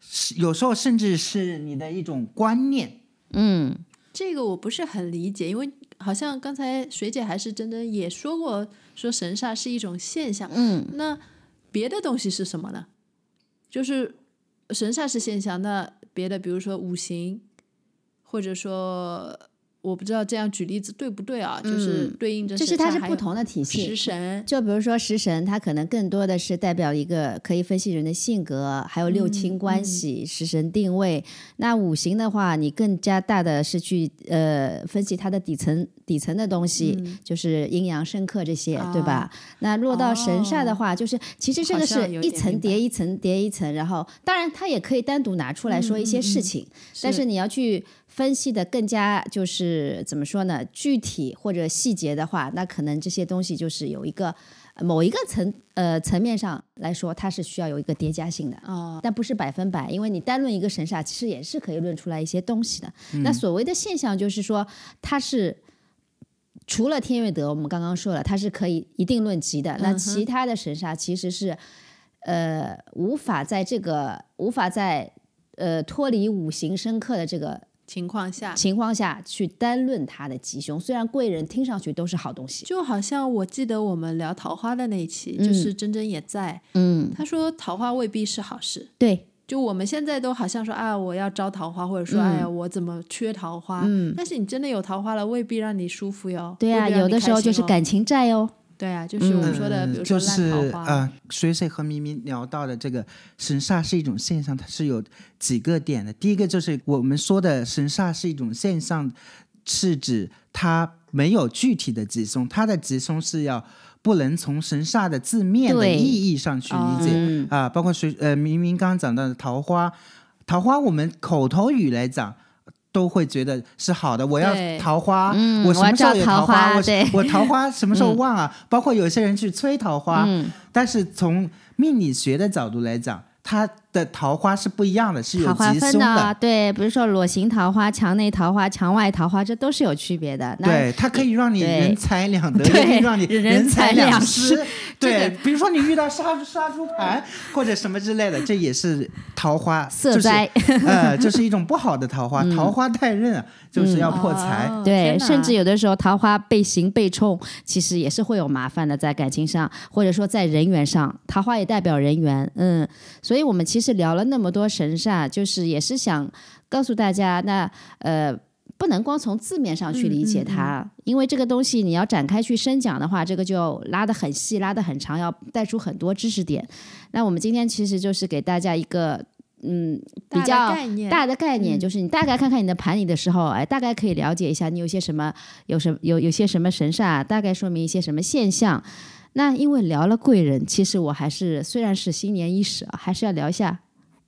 Speaker 3: 是有时候甚至是你的一种观念。
Speaker 1: 嗯
Speaker 2: 这个我不是很理解，因为好像刚才水姐还是真真也说过，说神煞是一种现象。
Speaker 1: 嗯，
Speaker 2: 那别的东西是什么呢？就是神煞是现象，那别的比如说五行，或者说我不知道这样举例子对不对啊？就是对应着
Speaker 1: 就是它是不同的体系
Speaker 2: 食。神，
Speaker 1: 就比如说食神，它可能更多的是代表一个可以分析人的性格，还有六亲关系、食神定位。那五行的话，你更加大的是去呃分析它的底层底层的东西，就是阴阳生克这些，对吧？那落到神煞的话，就是其实这个是一层叠一层叠一层，然后当然它也可以单独拿出来说一些事情，但是你要去分析的更加就是怎么说呢？具体或者细节的话，那可能这些东西就是有一个呃某一个层呃层面上来说，它是需要有一个叠加性的。
Speaker 2: 哦，
Speaker 1: 但不是百分百，因为你单论一个神煞，其实也是可以论出来一些东西的。那所谓的现象，就是说它是除了天月德，我们刚刚说了，它是可以一定论吉的。那其他的神煞其实是呃无法在这个无法在呃脱离五行深刻的这个
Speaker 2: 情况下，
Speaker 1: 情况下去单论他的吉凶。虽然贵人听上去都是好东西，
Speaker 2: 就好像我记得我们聊桃花的那一期，就是珍珍也在，
Speaker 1: 嗯，
Speaker 2: 他说桃花未必是好事。
Speaker 1: 对，
Speaker 2: 就我们现在都好像说啊，我要招桃花，或者说、
Speaker 1: 嗯
Speaker 2: 哎呀，我怎么缺桃花？
Speaker 1: 嗯
Speaker 2: 但是你真的有桃花了，未必让你舒服哟。
Speaker 1: 对啊，
Speaker 2: 未必让你
Speaker 1: 有的时候就是感情债哦。
Speaker 2: 对啊，就是我们说的，
Speaker 3: 嗯
Speaker 2: 比如说
Speaker 3: 就是
Speaker 2: 烂桃花。
Speaker 3: 呃，水水和明明聊到的这个神煞是一种现象，它是有几个点的。第一个就是我们说的神煞是一种现象，是指它没有具体的吉凶，它的吉凶是要不能从神煞的字面的意义上去理解
Speaker 1: 嗯
Speaker 3: 啊、包括水呃明明刚刚讲到的桃花，桃花我们口头语来讲。都会觉得是好的，我要桃花，
Speaker 1: 嗯
Speaker 3: 我什么时候
Speaker 1: 有桃
Speaker 3: 花？我我桃花什么时候旺啊？包括有些人去催桃花，
Speaker 1: 嗯
Speaker 3: 但是从命理学的角度来讲，它的桃花是不一样的，是有
Speaker 1: 桃花
Speaker 3: 吉凶
Speaker 1: 分的啊，对，比如说裸形桃花、墙内桃花、墙外桃花，这都是有区别的。那
Speaker 3: 对，它可以让你人财两 得，可以让你
Speaker 1: 人
Speaker 3: 财
Speaker 1: 财两
Speaker 3: 失
Speaker 1: 失。
Speaker 3: 对，比如说你遇到杀杀猪盘或者什么之类的，这也是桃花
Speaker 1: 色灾，
Speaker 3: 就是、呃，就是一种不好的桃花，桃花太刃啊，就是要破财。
Speaker 2: 哦
Speaker 1: 对，甚至有的时候桃花被刑被冲，其实也是会有麻烦的，在感情上，或者说在人缘上，桃花也代表人缘，嗯，所以我们其实聊了那么多神煞，就是也是想告诉大家，那呃。不能光从字面上去理解它，因为这个东西你要展开去深讲的话，这个就拉得很细，拉得很长，要带出很多知识点。那我们今天其实就是给大家一个嗯比较大的概念，
Speaker 2: 嗯
Speaker 1: 就是你大概看看你的盘里的时候，哎，大概可以了解一下你有些什么，有什么有有些什么神煞，大概说明一些什么现象。那因为聊了贵人，其实我还是虽然是新年伊始啊，还是要聊一下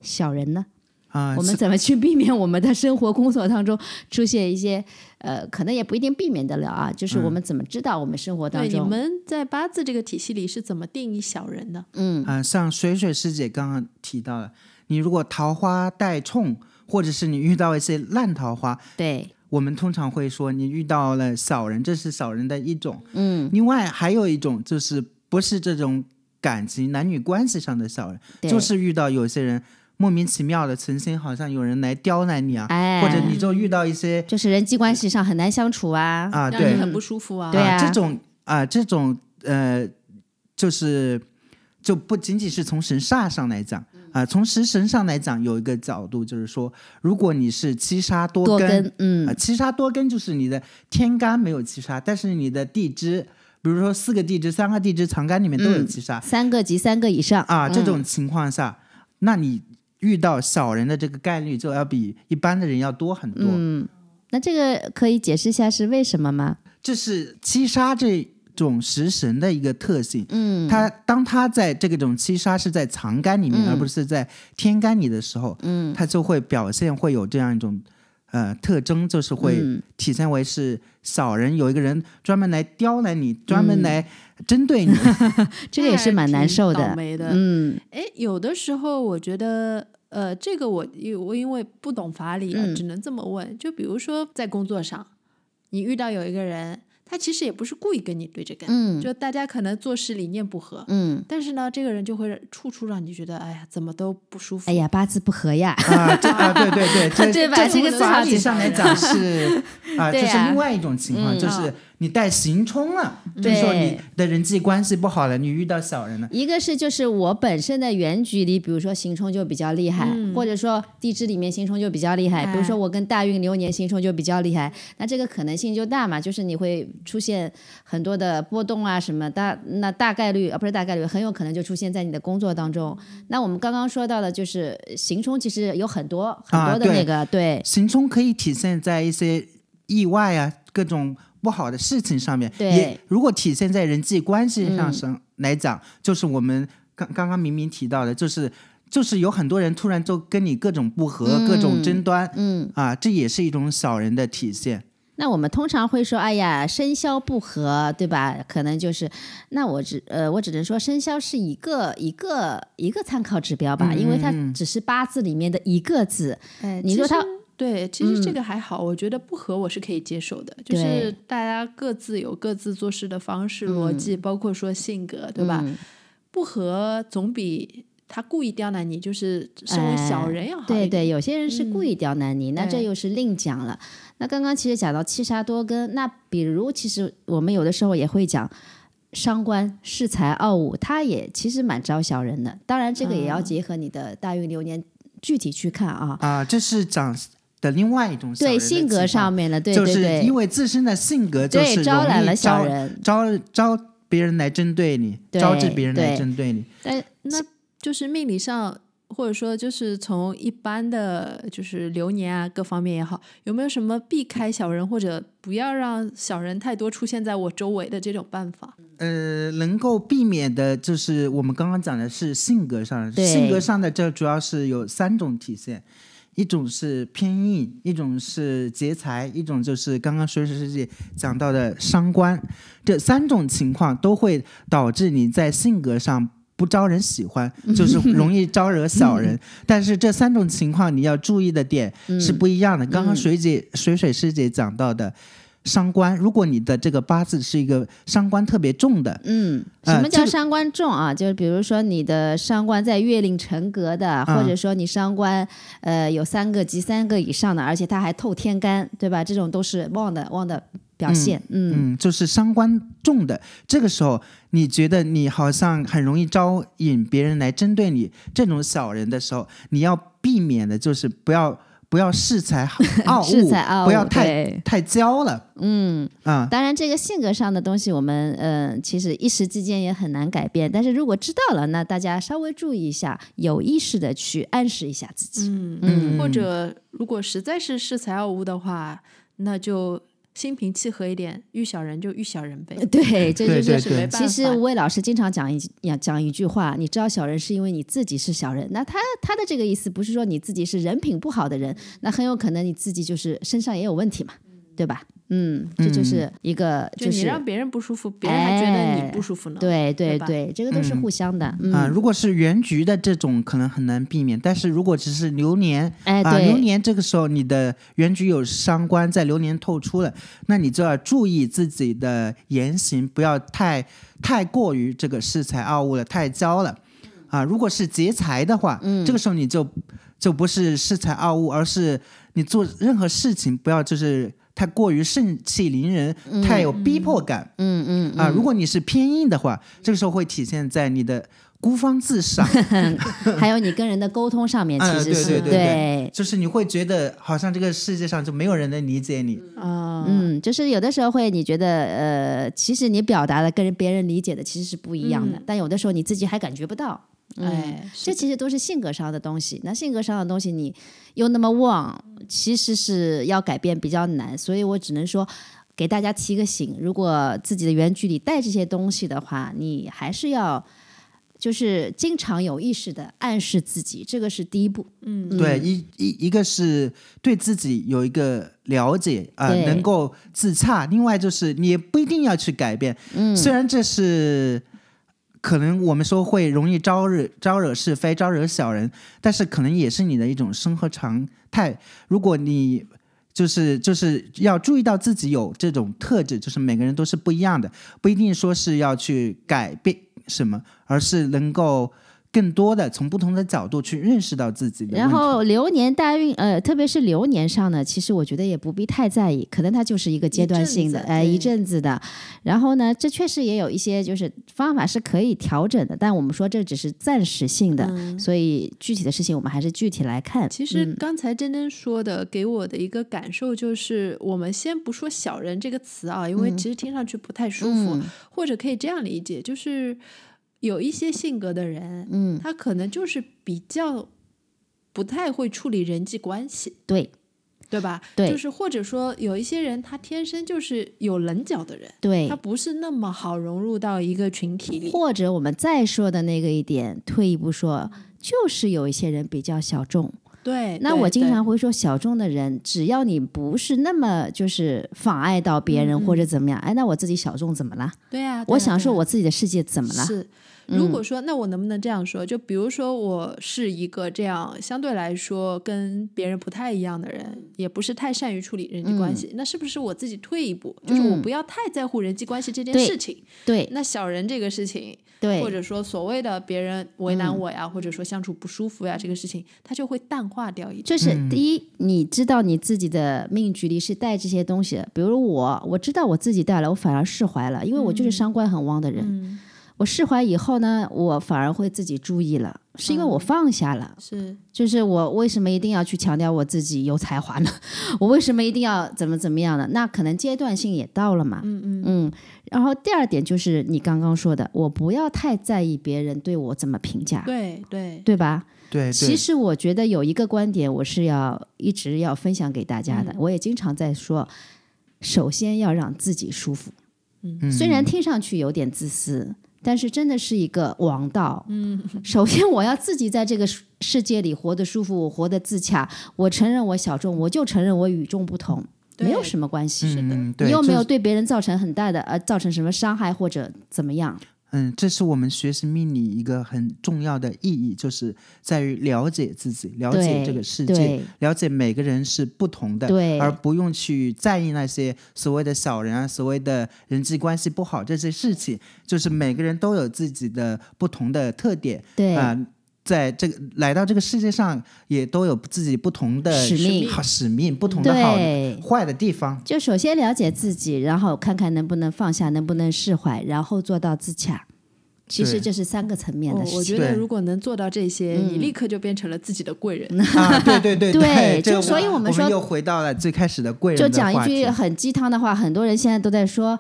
Speaker 1: 小人呢。
Speaker 3: 啊、
Speaker 1: 我们怎么去避免我们的生活工作当中出现一些呃，可能也不一定避免得了啊，就是我们怎么知道我们生活当中。
Speaker 2: 对，你，们在八字这个体系里是怎么定义小人的？
Speaker 1: 嗯。
Speaker 3: 啊、像水水师姐刚刚提到了，你如果桃花带冲，或者是你遇到一些烂桃花，
Speaker 1: 对，
Speaker 3: 我们通常会说你遇到了小人，这是小人的一种。
Speaker 1: 嗯，
Speaker 3: 另外还有一种就是不是这种感情男女关系上的小人，
Speaker 1: 对。
Speaker 3: 就是遇到有些人莫名其妙的存心好像有人来刁难你啊，
Speaker 1: 哎，
Speaker 3: 或者你就遇到一些
Speaker 1: 就是人际关系上很难相处啊，
Speaker 3: 啊对
Speaker 2: 让你很不舒服啊。
Speaker 1: 对啊
Speaker 3: 这种啊、这种呃就是就不仅仅是从神煞上来讲啊、从食神上来讲，有一个角度就是说，如果你是七杀多
Speaker 1: 多
Speaker 3: 根，
Speaker 1: 嗯
Speaker 3: 啊，七杀多根就是你的天干没有七杀，但是你的地支，比如说四个地支、三个地支藏干里面都有
Speaker 1: 嗯
Speaker 3: 七杀、
Speaker 1: 三个及三个以上
Speaker 3: 啊，这
Speaker 1: 嗯
Speaker 3: 种情况下，那你遇到小人的这个概率就要比一般的人要多很多。
Speaker 1: 嗯，那这个可以解释一下是为什么吗？
Speaker 3: 这是七杀这种食神的一个特性。
Speaker 1: 嗯，
Speaker 3: 它当它在这个种七杀是在藏干里面，
Speaker 1: 嗯
Speaker 3: 而不是在天干里的时候，
Speaker 1: 嗯
Speaker 3: 它就会表现会有这样一种呃特征，就是会
Speaker 1: 嗯
Speaker 3: 体现为是小人，有一个人专门来刁难你，专
Speaker 1: 嗯
Speaker 3: 门来针对你。
Speaker 1: 这个也是蛮难受的
Speaker 2: 倒，霉的。
Speaker 1: 嗯
Speaker 2: 哎，有的时候我觉得，呃，这个我因我因为不懂法理啊，
Speaker 1: 嗯
Speaker 2: 只能这么问。就比如说在工作上，你遇到有一个人，他其实也不是故意跟你对着干，
Speaker 1: 嗯。
Speaker 2: 就大家可能做事理念不合，
Speaker 1: 嗯，
Speaker 2: 但是呢，这个人就会处处让你觉得，哎呀，怎么都不舒服。
Speaker 1: 哎呀，八字不合呀，
Speaker 3: 啊，这啊，对对对，这
Speaker 1: 对吧？
Speaker 3: 这
Speaker 1: 这个
Speaker 3: 从法理上来讲是 啊，这是另外一种情况，
Speaker 1: 嗯
Speaker 3: 就是你带行冲了，这时候你的人际关系不好了，你遇到小人了。
Speaker 1: 一个是就是我本身的原局里，比如说行冲就比较厉害，
Speaker 2: 嗯。
Speaker 1: 或者说地支里面行冲就比较厉害，比如说我跟大运流年行冲就比较厉害，那这个可能性就大嘛，就是你会出现很多的波动啊什么大，那大概率啊不是大概率，很有可能就出现在你的工作当中。那我们刚刚说到的就是行冲，其实有很多很多的那个、对。
Speaker 3: 行冲可以体现在一些意外啊，各种不好的事情上面。
Speaker 1: 对
Speaker 3: 也如果体现在人际关系上
Speaker 1: 嗯
Speaker 3: 上来讲，就是我们刚刚刚明明提到的，就是就是有很多人突然就跟你各种不和、各种争端，
Speaker 1: 嗯。
Speaker 3: 啊，这也是一种小人的体现。
Speaker 1: 那我们通常会说，哎呀，生肖不合，对吧？可能就是，那我只呃，我只能说生肖是一个一个一个参考指标吧，因为它只是八字里面的一个字。
Speaker 2: 哎，
Speaker 1: 你说他
Speaker 2: 对，其实这
Speaker 1: 嗯
Speaker 2: 个还好，我觉得不合我是可以接受的，就是大家各自有各自做事的方式、逻辑，包括说性格，对吧？
Speaker 1: 嗯
Speaker 2: 不合总比他故意刁难你，就是身为小人要好一点。
Speaker 1: 对对，有些人是故意刁难你，那这又是另讲了。那刚刚其实讲到七杀多根，那比如其实我们有的时候也会讲。伤官恃才傲物，他也其实蛮招小人的。当然，这个也要
Speaker 2: 嗯
Speaker 1: 结合你的大运流年具体去看啊。
Speaker 3: 啊，这是讲的另外一种小人的
Speaker 1: 对性格上面的，对
Speaker 3: 就是因为自身的性格就是
Speaker 1: 招揽了小
Speaker 3: 招
Speaker 1: 人。
Speaker 3: 招招别人来针对你，招致别人来
Speaker 1: 对
Speaker 3: 针对你。
Speaker 2: 但那就是命理上，或者说就是从一般的就是流年啊各方面也好，有没有什么避开小人或者不要让小人太多出现在我周围的这种办法？
Speaker 3: 呃，能够避免的就是我们刚刚讲的是性格上，
Speaker 1: 对
Speaker 3: 性格上的这主要是有三种体现，一种是偏硬，一种是劫财，一种就是刚刚水水师姐讲到的伤官，这三种情况都会导致你在性格上。不招人喜欢，就是 容易招惹小人。但是这三种情况你要注意的点是不一样的。刚刚水姐、水水师姐讲到的伤官，如果你的这个八字是一个伤官特别重的，
Speaker 1: 嗯，什么叫伤官重啊？就是比如说你的伤官在月令辰格的，或者说你伤官呃有三个及三个以上的，而且它还透天干，对吧？这种都是旺的旺的表现。嗯
Speaker 3: 嗯，就是伤官重的，这个时候你觉得你好像很容易招引别人来针对你这种小人的时候，你要避免的就是不要不要恃才 傲物，
Speaker 1: 恃才傲物
Speaker 3: 不要太
Speaker 1: 对
Speaker 3: 太骄了，
Speaker 1: 嗯，
Speaker 3: 啊、
Speaker 1: 当然这个性格上的东西，我们呃其实一时之间也很难改变。但是如果知道了，那大家稍微注意一下，有意识的去暗示一下自己。
Speaker 2: 嗯
Speaker 1: 嗯
Speaker 2: 或者如果实在是恃才傲物的话，那就心平气和一点，遇小人就遇小人呗。
Speaker 1: 对，这就是
Speaker 3: 对对
Speaker 2: 没办法。
Speaker 1: 其实吴伟老师经常讲一讲讲一句话，你知道小人是因为你自己是小人。那他他的这个意思不是说你自己是人品不好的人，那很有可能你自己就是身上也有问题嘛，对吧？嗯，这就是一个
Speaker 2: 就是你让别人不舒服，别人还觉得你不舒服呢。
Speaker 1: 对对
Speaker 2: 对
Speaker 1: 对，这个都是互相的。嗯，
Speaker 3: 啊，如果是原局的这种，可能很难避免。但是如果只是流年，
Speaker 1: 哎
Speaker 3: 啊，流，年这个时候你的原局有伤官在流年透出了，那你就要注意自己的言行，不要太太过于这个恃才傲物了，太骄了。啊，如果是劫财的话，
Speaker 1: 嗯
Speaker 3: 这个时候你就就不是恃才傲物，而是你做任何事情不要就是太过于盛气凌人，太有逼迫感。
Speaker 1: 嗯嗯
Speaker 3: 啊，如果你是偏硬的话，这个时候会体现在你的孤芳自赏，
Speaker 1: 嗯，还有你跟人的沟通上面，其
Speaker 3: 嗯，
Speaker 1: 实是、
Speaker 3: 对对对对，就是你会觉得好像这个世界上就没有人能理解你。
Speaker 2: 啊，
Speaker 1: 嗯，就是有的时候会你觉得呃，其实你表达的跟人别人理解的其实是不一样的，
Speaker 2: 嗯
Speaker 1: 但有的时候你自己还感觉不到。
Speaker 2: 哎，
Speaker 1: 这其实都是性格上的东西。那性格上的东西，你又那么旺，其实是要改变比较难。所以我只能说，给大家提个醒：如果自己的原句里带这些东西的话，你还是要就是经常有意识的暗示自己，这个是第一步。
Speaker 2: 嗯，
Speaker 3: 对，一一一个是对自己有一个了解啊、
Speaker 1: 对
Speaker 3: 能够自洽；另外就是你也不一定要去改变。
Speaker 1: 嗯，
Speaker 3: 虽然这是可能我们说会容易招惹招惹是非、招惹小人，但是可能也是你的一种生活常态。如果你就是就是要注意到自己有这种特质，就是每个人都是不一样的，不一定说是要去改变什么，而是能够更多的从不同的角度去认识到自己的。
Speaker 1: 然后流年大运，呃，特别是流年上呢，其实我觉得也不必太在意，可能它就是一个阶段性的，哎，
Speaker 2: 一阵子
Speaker 1: 的。然后呢，这确实也有一些就是方法是可以调整的，但我们说这只是暂时性的，
Speaker 2: 嗯
Speaker 1: 所以具体的事情我们还是具体来看。
Speaker 2: 其实
Speaker 1: 嗯
Speaker 2: 刚才珍珍说的，给我的一个感受就是，我们先不说“小人”这个词啊，因为其实听上去不太舒服，
Speaker 1: 嗯
Speaker 2: 或者可以这样理解，就是有一些性格的人，
Speaker 1: 嗯，
Speaker 2: 他可能就是比较不太会处理人际关系，
Speaker 1: 对
Speaker 2: 对吧？
Speaker 1: 对
Speaker 2: 就是或者说有一些人他天生就是有棱角的人，
Speaker 1: 对
Speaker 2: 他，不是那么好融入到一个群体里。
Speaker 1: 或者我们再说的那个一点，退一步说，就是有一些人比较小众。
Speaker 2: 对，
Speaker 1: 那我经常会说，小众的人，只要你不是那么就是妨碍到别人或者怎么样，哎，那我自己小众怎么了？
Speaker 2: 对啊，
Speaker 1: 我享受我自己的世界怎么了？
Speaker 2: 是，
Speaker 1: 嗯
Speaker 2: 如果说，那我能不能这样说？就比如说，我是一个这样相对来说跟别人不太一样的人，也不是太善于处理人际关系，那是不是我自己退一步，就是我
Speaker 1: 嗯
Speaker 2: 不要太在乎人际关系这件事情？
Speaker 1: 对
Speaker 2: 那小人这个事情，
Speaker 1: 对，
Speaker 2: 或者说所谓的别人为难
Speaker 1: 嗯
Speaker 2: 我呀，或者说相处不舒服呀，这个事情，它就会淡化掉一点。
Speaker 1: 就是第一，你知道你自己的命局里是带这些东西的，比如我，我知道我自己带了，我反而释怀了，因为我就是伤官很旺的人。
Speaker 2: 嗯，
Speaker 1: 我释怀以后呢，我反而会自己注意了，是因为我
Speaker 2: 嗯
Speaker 1: 放下了。
Speaker 2: 是，
Speaker 1: 就是我为什么一定要去强调我自己有才华呢？我为什么一定要怎么怎么样呢？那可能阶段性也到了嘛。
Speaker 2: 嗯嗯
Speaker 1: 嗯，然后第二点就是你刚刚说的，我不要太在意别人对我怎么评价，
Speaker 2: 对对，
Speaker 1: 对吧？
Speaker 3: 对，
Speaker 1: 其实我觉得有一个观点，我是要一直要分享给大家的，
Speaker 2: 嗯
Speaker 1: 我也经常在说，首先要让自己舒服。
Speaker 3: 嗯
Speaker 1: 虽然听上去有点自私，但是真的是一个王道。
Speaker 2: 嗯，
Speaker 1: 首先我要自己在这个世世界里活得舒服，我活得自洽。我承认我小众，我就承认我与众不同，没有什么关系。
Speaker 2: 是的
Speaker 3: 嗯，
Speaker 1: 你又没有对别人造成很大的呃造成什么伤害或者怎么样？
Speaker 3: 嗯，这是我们学习命理一个很重要的意义，就是在于了解自己，了解这个世界，了解每个人是不同的，而不用去在意那些所谓的小人啊，所谓的人际关系不好这些事情。就是每个人都有自己的不同的特点
Speaker 1: 对
Speaker 3: 啊、在这个来到这个世界上，也都有自己不同的
Speaker 1: 使命
Speaker 3: 好使命，不同的好坏的地方。
Speaker 1: 就首先了解自己，然后看看能不能放下，能不能释怀，然后做到自洽。其实这是三个层面的事情。
Speaker 2: 我觉得如果能做到这些，你
Speaker 1: 嗯
Speaker 2: 立刻就变成了自己的贵人。
Speaker 3: 啊，对对对
Speaker 1: 对就所以我
Speaker 3: 我
Speaker 1: 们说
Speaker 3: 又回到了最开始的贵人
Speaker 1: 就讲一句很鸡汤的话，很多人现在都在说，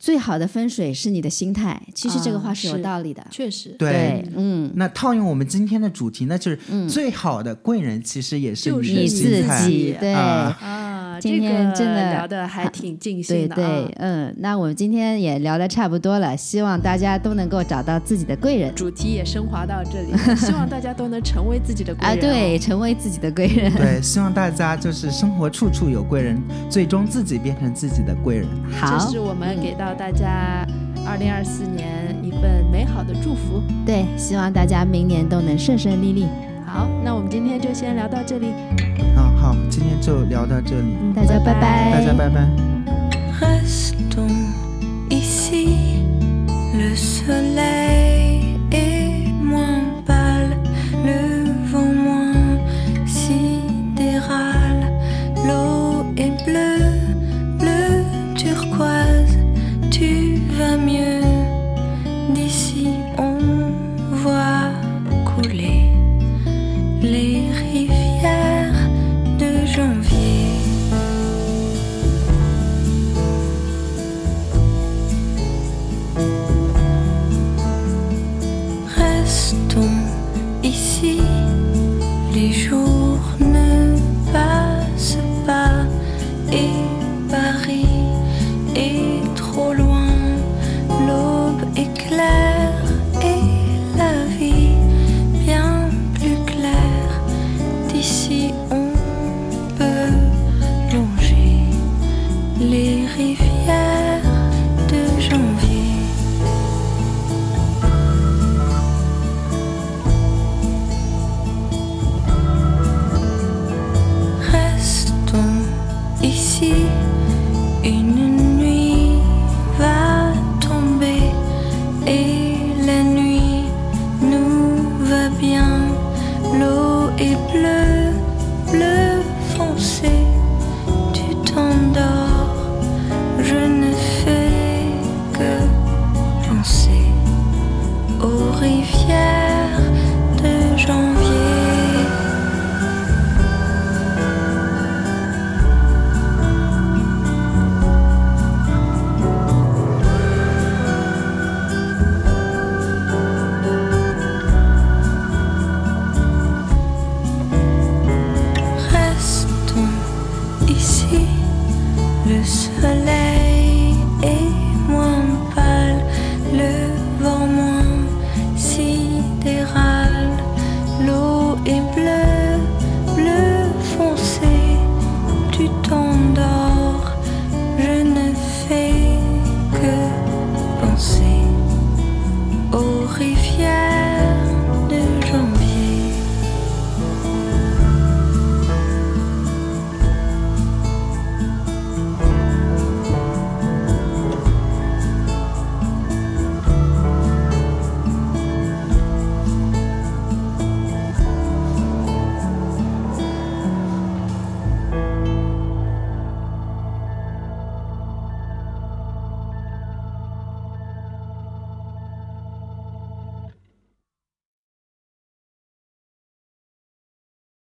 Speaker 1: 最好的风水是你的心态。其实这个话是有道理的。
Speaker 2: 确实，
Speaker 3: 对。
Speaker 1: 嗯，
Speaker 3: 那套用我们今天的主题，那就是最好的贵人，其实也是
Speaker 2: 就是
Speaker 3: 的
Speaker 1: 你自己对。
Speaker 3: 啊。
Speaker 2: 啊，
Speaker 1: 今天真的
Speaker 2: 聊的还挺尽兴的
Speaker 1: 对
Speaker 2: 对。，
Speaker 1: 嗯，那我们今天也聊的差不多了，希望大家都能够找到自己的贵人
Speaker 2: 主题也升华到这里，希望大家都能成为自己的贵
Speaker 1: 啊，
Speaker 2: 人、哦。
Speaker 1: 对，成为自己的贵人。
Speaker 3: 对，希望大家就是生活处处有贵人，最终自己变成自己的贵人。
Speaker 1: 好
Speaker 2: 这，是我们给到大家二零二四年一份美好的祝福。
Speaker 1: 对，希望大家明年都能顺顺利利。
Speaker 2: 好，那我们今天就先聊到这里，
Speaker 3: 啊，好，今天就聊到这里，
Speaker 2: 嗯
Speaker 1: 大家拜拜
Speaker 3: 大家拜拜。
Speaker 4: Restons ici, le soleil est